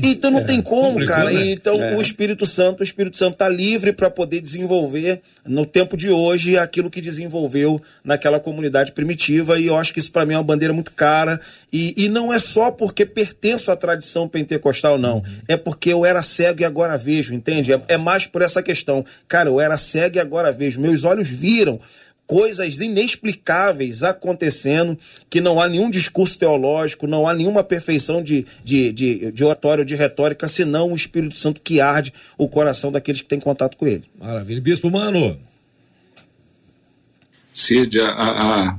Então não é, tem como, cara. Né? Então é. o Espírito Santo, o Espírito Santo está livre para poder desenvolver no tempo de hoje aquilo que desenvolveu naquela comunidade primitiva e eu acho que isso para mim é uma bandeira muito cara e, e não é só porque pertenço à tradição pentecostal não, uhum. é porque eu era cego e agora vejo, entende? É, é mais por essa questão, cara, eu era cego e agora vejo, meus olhos viram coisas inexplicáveis acontecendo, que não há nenhum discurso teológico, não há nenhuma perfeição de, de, de, de oratório, de retórica, senão o Espírito Santo que arde o coração daqueles que têm contato com ele.
Maravilha. Bispo Mano.
Cid, a, a,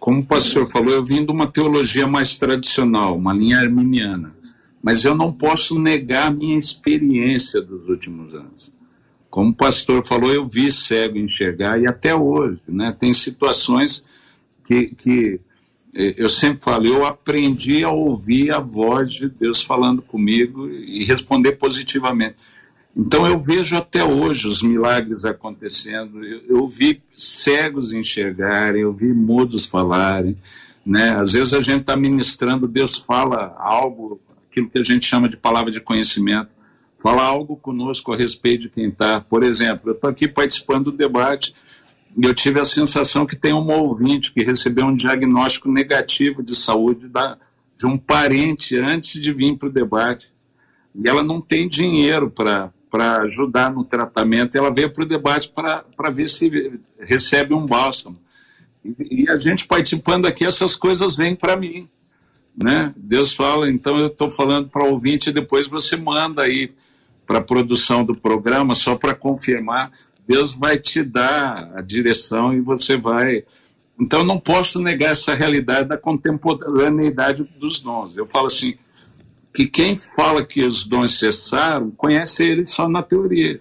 como o pastor falou, eu vim de uma teologia mais tradicional, uma linha arminiana. Mas eu não posso negar a minha experiência dos últimos anos. Como o pastor falou, eu vi cego enxergar e até hoje, né? Tem situações que, que eh, eu sempre falo, eu aprendi a ouvir a voz de Deus falando comigo e responder positivamente. Então eu vejo até hoje os milagres acontecendo. Eu, eu vi cegos enxergarem, eu vi mudos falarem. Né? Às vezes a gente está ministrando, Deus fala algo, aquilo que a gente chama de palavra de conhecimento falar algo conosco a respeito de quem está. Por exemplo, eu estou aqui participando do debate e eu tive a sensação que tem uma ouvinte que recebeu um diagnóstico negativo de saúde da, de um parente antes de vir para o debate. E ela não tem dinheiro para ajudar no tratamento. Ela veio para o debate para ver se recebe um bálsamo. E, e a gente participando aqui, essas coisas vêm para mim. Né? Deus fala, então eu estou falando para o ouvinte, e depois você manda aí para a produção do programa, só para confirmar. Deus vai te dar a direção e você vai. Então, não posso negar essa realidade da contemporaneidade dos dons. Eu falo assim: que quem fala que os dons cessaram, conhece ele só na teoria.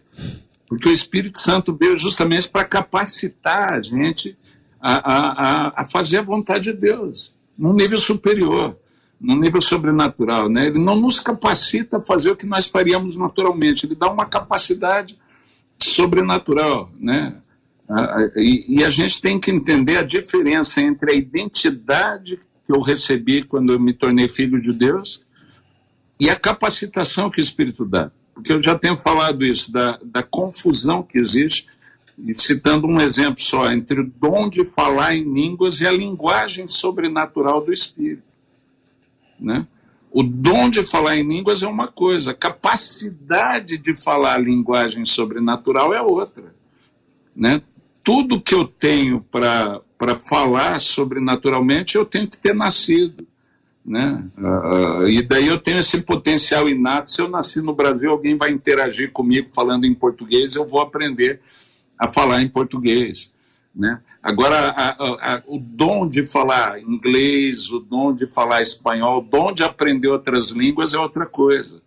Porque o Espírito Santo veio justamente para capacitar a gente a, a, a fazer a vontade de Deus, num nível superior, num nível sobrenatural. Né? Ele não nos capacita a fazer o que nós faríamos naturalmente, ele dá uma capacidade sobrenatural. Né? E, e a gente tem que entender a diferença entre a identidade que eu recebi quando eu me tornei filho de Deus e a capacitação que o Espírito dá. Porque eu já tenho falado isso, da, da confusão que existe, e citando um exemplo só, entre o dom de falar em línguas e a linguagem sobrenatural do Espírito. Né? O dom de falar em línguas é uma coisa, a capacidade de falar a linguagem sobrenatural é outra. Né? Tudo que eu tenho para falar sobrenaturalmente, eu tenho que ter nascido. Né? Uh, e daí eu tenho esse potencial inato. Se eu nasci no Brasil, alguém vai interagir comigo falando em português, eu vou aprender a falar em português. Né? Agora, a, a, a, o dom de falar inglês, o dom de falar espanhol, o dom de aprender outras línguas é outra coisa.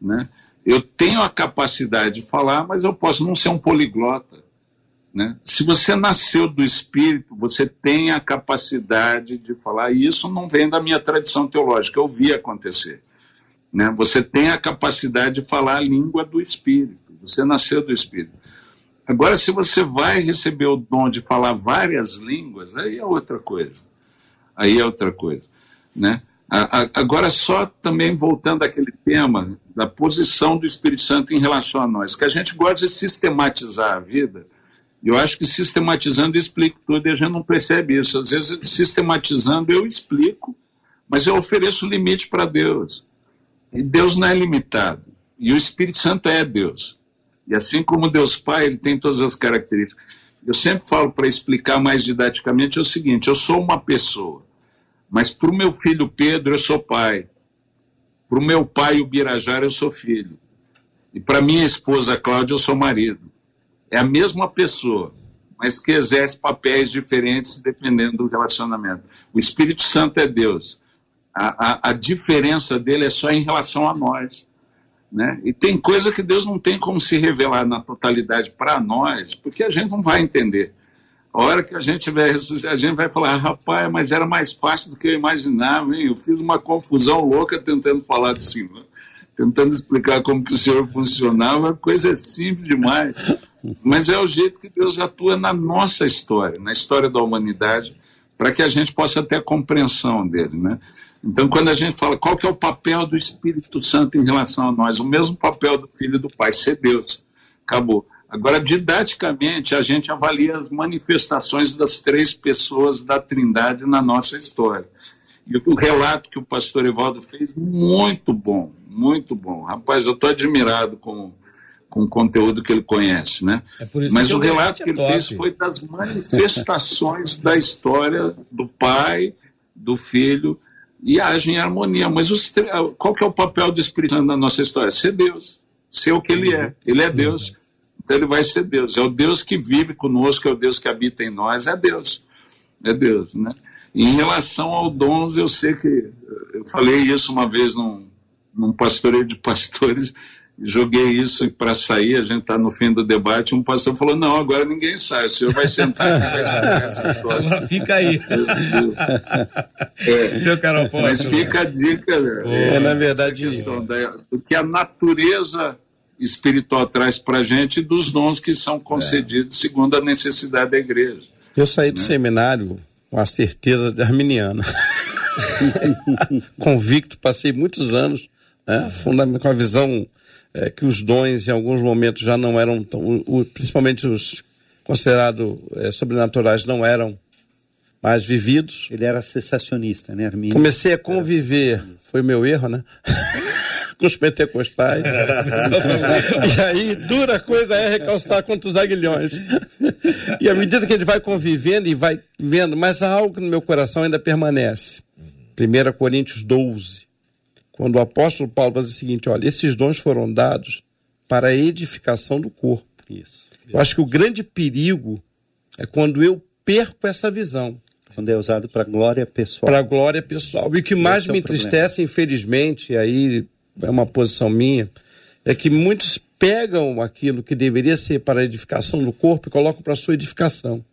Né? Eu tenho a capacidade de falar, mas eu posso não ser um poliglota. Né? Se você nasceu do Espírito, você tem a capacidade de falar, e isso não vem da minha tradição teológica, eu vi acontecer. Né? Você tem a capacidade de falar a língua do Espírito, você nasceu do Espírito. Agora, se você vai receber o dom de falar várias línguas, aí é outra coisa. Aí é outra coisa. Né? Agora, só também voltando àquele tema da posição do Espírito Santo em relação a nós, que a gente gosta de sistematizar a vida eu acho que sistematizando eu explico tudo e a gente não percebe isso. Às vezes, sistematizando eu explico, mas eu ofereço limite para Deus. E Deus não é limitado. E o Espírito Santo é Deus. E assim como Deus Pai, ele tem todas as características. Eu sempre falo para explicar mais didaticamente é o seguinte: eu sou uma pessoa, mas para o meu filho Pedro eu sou pai. Para o meu pai, o Birajara, eu sou filho. E para minha esposa Cláudia, eu sou marido. É a mesma pessoa, mas que exerce papéis diferentes dependendo do relacionamento. O Espírito Santo é Deus. A, a, a diferença dele é só em relação a nós. Né? E tem coisa que Deus não tem como se revelar na totalidade para nós, porque a gente não vai entender. A hora que a gente tiver a gente vai falar, rapaz, mas era mais fácil do que eu imaginava, hein? Eu fiz uma confusão louca tentando falar de cima, tentando explicar como que o Senhor funcionava, coisa simples demais. Mas é o jeito que Deus atua na nossa história, na história da humanidade, para que a gente possa ter a compreensão dele, né? Então, quando a gente fala qual que é o papel do Espírito Santo em relação a nós, o mesmo papel do Filho e do Pai, ser Deus. Acabou. Agora, didaticamente, a gente avalia as manifestações das três pessoas da Trindade na nossa história. E o relato que o pastor Evaldo fez, muito bom, muito bom. Rapaz, eu estou admirado com com o conteúdo que ele conhece, né? É Mas o relato que ele é fez foi das manifestações da história do pai, do filho, e age em harmonia. Mas os, qual que é o papel do Espírito Santo na nossa história? Ser Deus, ser o que ele é. Ele é Deus, então ele vai ser Deus. É o Deus que vive conosco, é o Deus que habita em nós, é Deus. É Deus, né? E em relação ao dons, eu sei que eu falei isso uma vez num, num pastoreio de pastores, joguei isso para sair, a gente está no fim do debate, um pastor falou, não, agora ninguém sai, o senhor vai sentar aqui e vai explicar essa história.
Agora fica aí.
é, mas fica a dica
é, é na verdade
da, do que a natureza espiritual traz para a gente e dos dons que são concedidos é. segundo a necessidade da igreja.
Eu saí do né? seminário com a certeza de arminiana. Convicto, passei muitos anos né, com a visão é, que os dons em alguns momentos já não eram tão, o, o, principalmente os considerados é, sobrenaturais não eram mais vividos.
Ele era cessacionista, né, Arminio?
Comecei a conviver, foi meu erro, né? com os pentecostais. e aí, dura coisa é recalçar contra os aguilhões. e à medida que gente vai convivendo e vai vendo, mas há algo no meu coração ainda permanece. 1 Coríntios 12, quando o apóstolo Paulo faz o seguinte: olha, esses dons foram dados para a edificação do corpo.
Isso.
Eu acho que o grande perigo é quando eu perco essa visão
Quando é usado para glória pessoal.
para a glória pessoal. E o que mais
Esse é
me
problema.
entristece, infelizmente, e aí é uma posição minha, é que muitos pegam aquilo que deveria ser para a edificação do corpo e colocam para a sua edificação.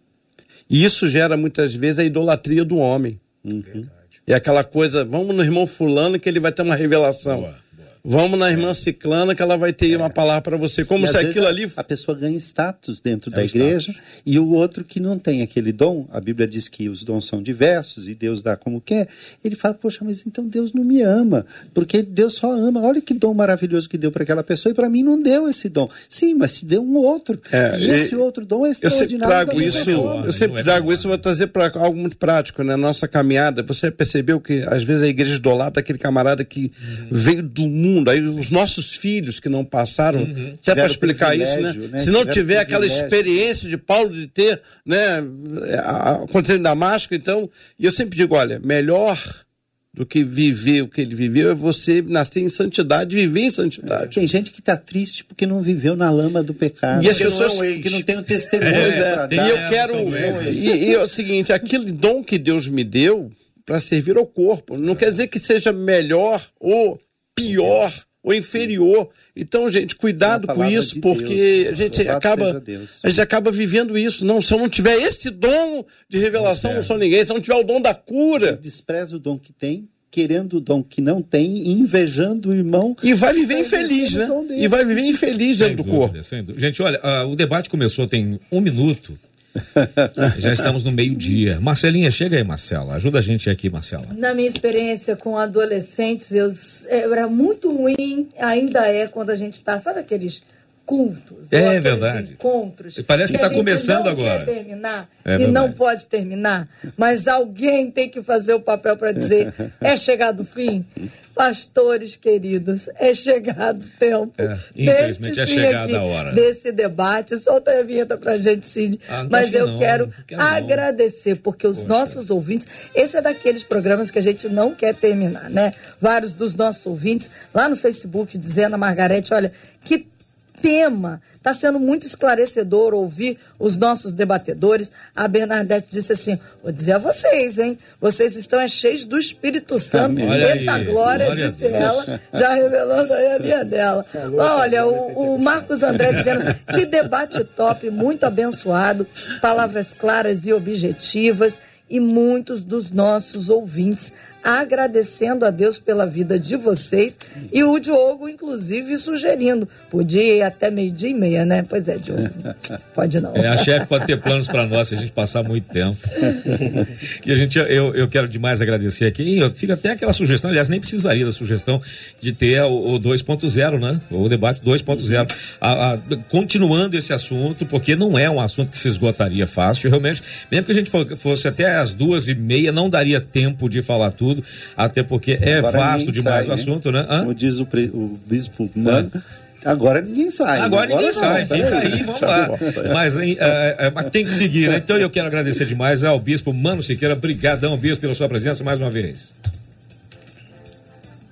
E isso gera muitas vezes a idolatria do homem.
Uhum.
É aquela coisa, vamos no irmão fulano que ele vai ter uma revelação.
Boa.
Vamos na irmã ciclana que ela vai ter uma palavra para você. Como
É. E
se aquilo
a,
ali
a pessoa ganha status dentro da
o
igreja
status.
e o outro que não tem aquele dom, a Bíblia diz que os dons são diversos e Deus dá como quer. Ele fala, poxa, mas então Deus não me ama, porque Deus só ama. Olha que dom maravilhoso que deu para aquela pessoa e para mim não deu esse dom. Sim, mas se deu um outro.
É,
e
e-
esse outro dom é
Eu sempre
extraordinário.
trago
da
isso,
né?
eu sempre
é
trago isso, vou trazer para algo muito prático, na nossa caminhada. Você percebeu que às vezes a igreja idolatra aquele camarada que
Uhum.
veio do mundo, aí os nossos filhos que não passaram, se é para explicar isso, né?
né?
Se não tiver aquela experiência de Paulo de ter, né, acontecendo em Damasco, então, e eu sempre digo, olha, melhor do que viver o que ele viveu é você nascer em santidade, viver em santidade.
Tem gente que está triste porque não viveu na lama do pecado.
E as pessoas-
não é um que não tem um testemunho
É,
para
tem
dar.
E eu
É,
quero. E, e é o seguinte: aquele dom que Deus me deu para servir ao corpo, não quer dizer que seja melhor ou pior ou inferior. Então, gente, cuidado
É
com isso,
de
porque
Deus.
a gente
Louvado
acaba. A gente acaba vivendo isso. Não, se eu não tiver esse dom de revelação, não sou ninguém. Se eu não tiver o dom da cura.
despreza o dom que tem, querendo o dom que não tem invejando o irmão.
E vai viver infeliz, né? E vai viver infeliz
Sem
dentro do
dúvida,
corpo.
sem. Gente, olha, ah, o debate começou tem um minuto. Já estamos no meio-dia. Marcelinha, chega aí, Marcela. Ajuda a gente aqui, Marcela.
Na minha experiência com adolescentes, eu, era muito ruim, ainda é, quando a gente está, sabe aqueles cultos?
É verdade.
encontros.
Parece que
a
tá
gente
começando
não
agora.
Quer terminar
É
e
verdade.
não pode terminar, mas alguém tem que fazer o papel para dizer: é chegado o fim. Pastores queridos, é chegado o tempo.
É, infelizmente é chegada
aqui,
a hora.
Desse debate. Solta a vinheta pra gente, Cid.
Ah,
Mas eu
não,
quero
quero
agradecer, porque os nossos ouvintes, esse é daqueles programas que a gente não quer terminar, né? Vários dos nossos ouvintes lá no Facebook dizendo a Margarete, olha, que tema. Está sendo muito esclarecedor ouvir os nossos debatedores. A Bernadette disse assim: vou dizer a vocês, hein? Vocês estão é, cheios do Espírito Santo.
Olha
Eita
aí,
glória,
glória
disse ela, já revelando aí a linha dela. Olha, o, o Marcos André dizendo que debate top, muito abençoado, palavras claras e objetivas, e muitos dos nossos ouvintes agradecendo a Deus pela vida de vocês e o Diogo, inclusive, sugerindo. Podia ir até meio-dia e meia, né? Pois é, Diogo. Pode não.
É, a chefe pode ter planos para nós se a gente passar muito tempo. e a gente, eu, eu quero demais agradecer aqui. E fica até aquela sugestão, aliás, nem precisaria da sugestão de ter o, o 2.0, né? O debate 2.0. A- a- Continuando esse assunto, porque não é um assunto que se esgotaria fácil, realmente. Mesmo que a gente fo- fosse até às duas e meia, não daria tempo de falar tudo, até porque é
Agora
vasto demais
sai,
o
né?
assunto, né? Hã?
Como diz o, pre- o bispo Mano, agora ninguém sai. né?
Agora ninguém sai, fica aí, vamos lá. Mas, hein, é, é, mas tem que seguir, né? Então eu quero agradecer demais ao Bispo Mano Siqueira. Obrigadão, Bispo, pela sua presença mais uma vez.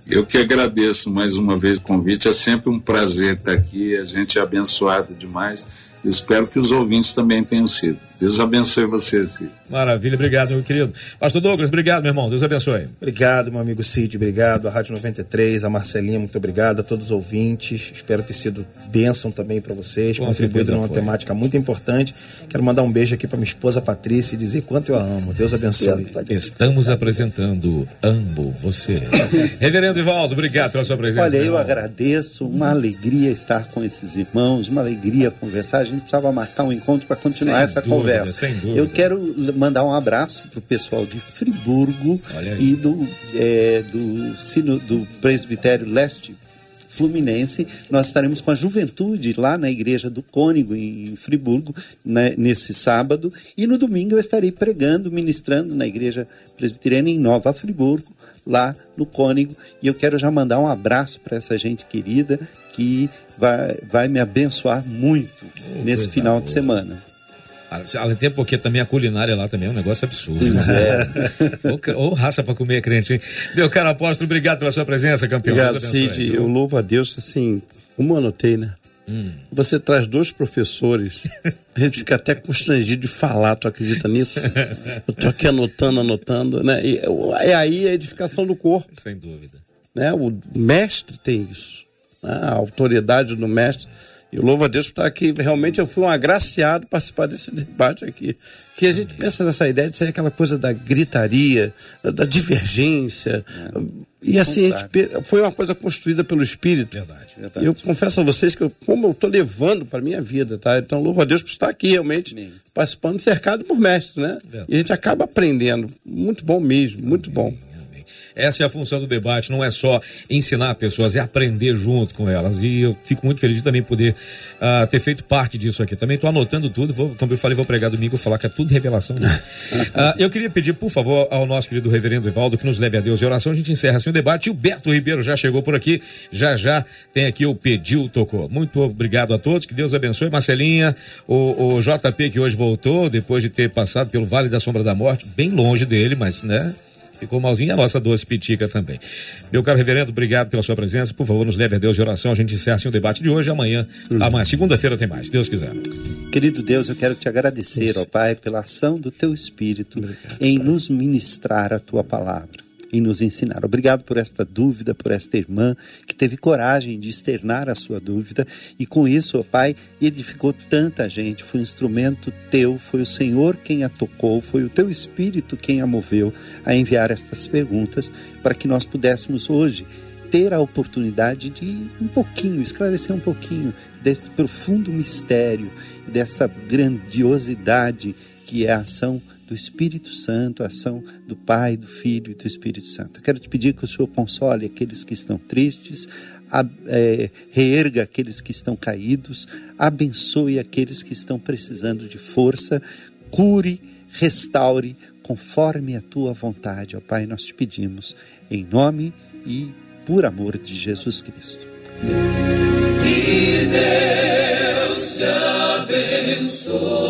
Eu que agradeço mais uma vez o convite. É sempre um prazer estar aqui. A gente é abençoado demais. Espero que os ouvintes também tenham sido. Deus abençoe você, Cid.
Maravilha, obrigado, meu querido. Pastor Douglas, obrigado, meu irmão. Deus abençoe.
Obrigado, meu amigo Cid, obrigado. A Rádio 93, a Marcelinha, muito obrigado. A todos os ouvintes. Espero ter sido bênção também para vocês,
Com
contribuído numa
foi.
temática muito importante. Quero mandar um beijo aqui para minha esposa Patrícia e dizer quanto eu a amo. Deus abençoe.
Estamos apresentando Amo Você. Reverendo Ivaldo, obrigado pela sua presença.
Olha, eu agradeço, uma alegria estar com esses irmãos, uma alegria conversar. A gente precisava marcar um encontro para continuar
Sem
essa
dúvida,
conversa. Eu quero mandar um abraço para o pessoal de Friburgo e do, é, do, sino, do Presbitério Leste Fluminense. Nós estaremos com a juventude lá na igreja do Cônigo, em Friburgo, né, nesse sábado. E no domingo eu estarei pregando, ministrando na igreja presbiteriana em Nova Friburgo, lá no Cônigo. E eu quero já mandar um abraço para essa gente querida que vai, vai me abençoar muito oh, nesse final boa. de semana.
Até porque também a culinária lá também é um negócio absurdo. Pois é. ou, ou raça para comer crente, hein? Meu caro apóstolo, obrigado pela sua presença, campeão.
Obrigado, Cid. Eu louvo a Deus, assim, como eu anotei, né? Hum. Você traz dois professores, a gente fica até constrangido de falar, tu acredita nisso? Eu tô aqui anotando, anotando, né? E, é aí a edificação do corpo.
Sem dúvida.
Né? O mestre tem isso. Né? A autoridade do mestre eu louvo a Deus por estar aqui. Realmente eu fui um agraciado participar desse debate aqui. Que a gente pensa nessa ideia de ser aquela coisa da gritaria, da divergência. É. E assim, foi uma coisa construída pelo Espírito.
Verdade, verdade.
Eu confesso a vocês que eu, como eu estou levando para minha vida, tá? Então louvo a Deus por estar aqui realmente Amém. participando, cercado por mestres, né? Verdade. E a gente acaba aprendendo. Muito bom mesmo, muito Amém. bom.
Essa é a função do debate, não é só ensinar pessoas, é aprender junto com elas. E eu fico muito feliz de também poder uh, ter feito parte disso aqui. Também estou anotando tudo, vou, como eu falei, vou pregar domingo, falar que é tudo revelação. uh, eu queria pedir, por favor, ao nosso querido reverendo Evaldo que nos leve a Deus em oração. A gente encerra assim o debate. E o Beto Ribeiro já chegou por aqui, já já tem aqui o Pediu Tocou. Muito obrigado a todos, que Deus abençoe. Marcelinha, o, o JP que hoje voltou, depois de ter passado pelo Vale da Sombra da Morte, bem longe dele, mas né, Ficou malzinho a nossa doce pitica também. Meu caro reverendo, obrigado pela sua presença. Por favor, nos leve a Deus de oração. A gente encerra assim o debate de hoje. Amanhã, uhum. amanhã segunda-feira tem mais. Deus quiser.
Querido Deus, eu quero te agradecer, ó Pai, pela ação do teu Espírito obrigado, em pai. nos ministrar a tua palavra em nos ensinar. Obrigado por esta dúvida, por esta irmã que teve coragem de externar a sua dúvida e com isso, ó Pai, edificou tanta gente. Foi um instrumento teu, foi o Senhor quem a tocou, foi o teu Espírito quem a moveu a enviar estas perguntas para que nós pudéssemos hoje ter a oportunidade de um pouquinho, esclarecer um pouquinho deste profundo mistério, dessa grandiosidade que é a ação do Espírito Santo, a ação do Pai, do Filho e do Espírito Santo. Eu quero te pedir que o Senhor console aqueles que estão tristes, é, reerga aqueles que estão caídos, abençoe aqueles que estão precisando de força, cure, restaure, conforme a tua vontade, ó Pai, nós te pedimos, em nome e por amor de Jesus Cristo.
Que Deus te abençoe.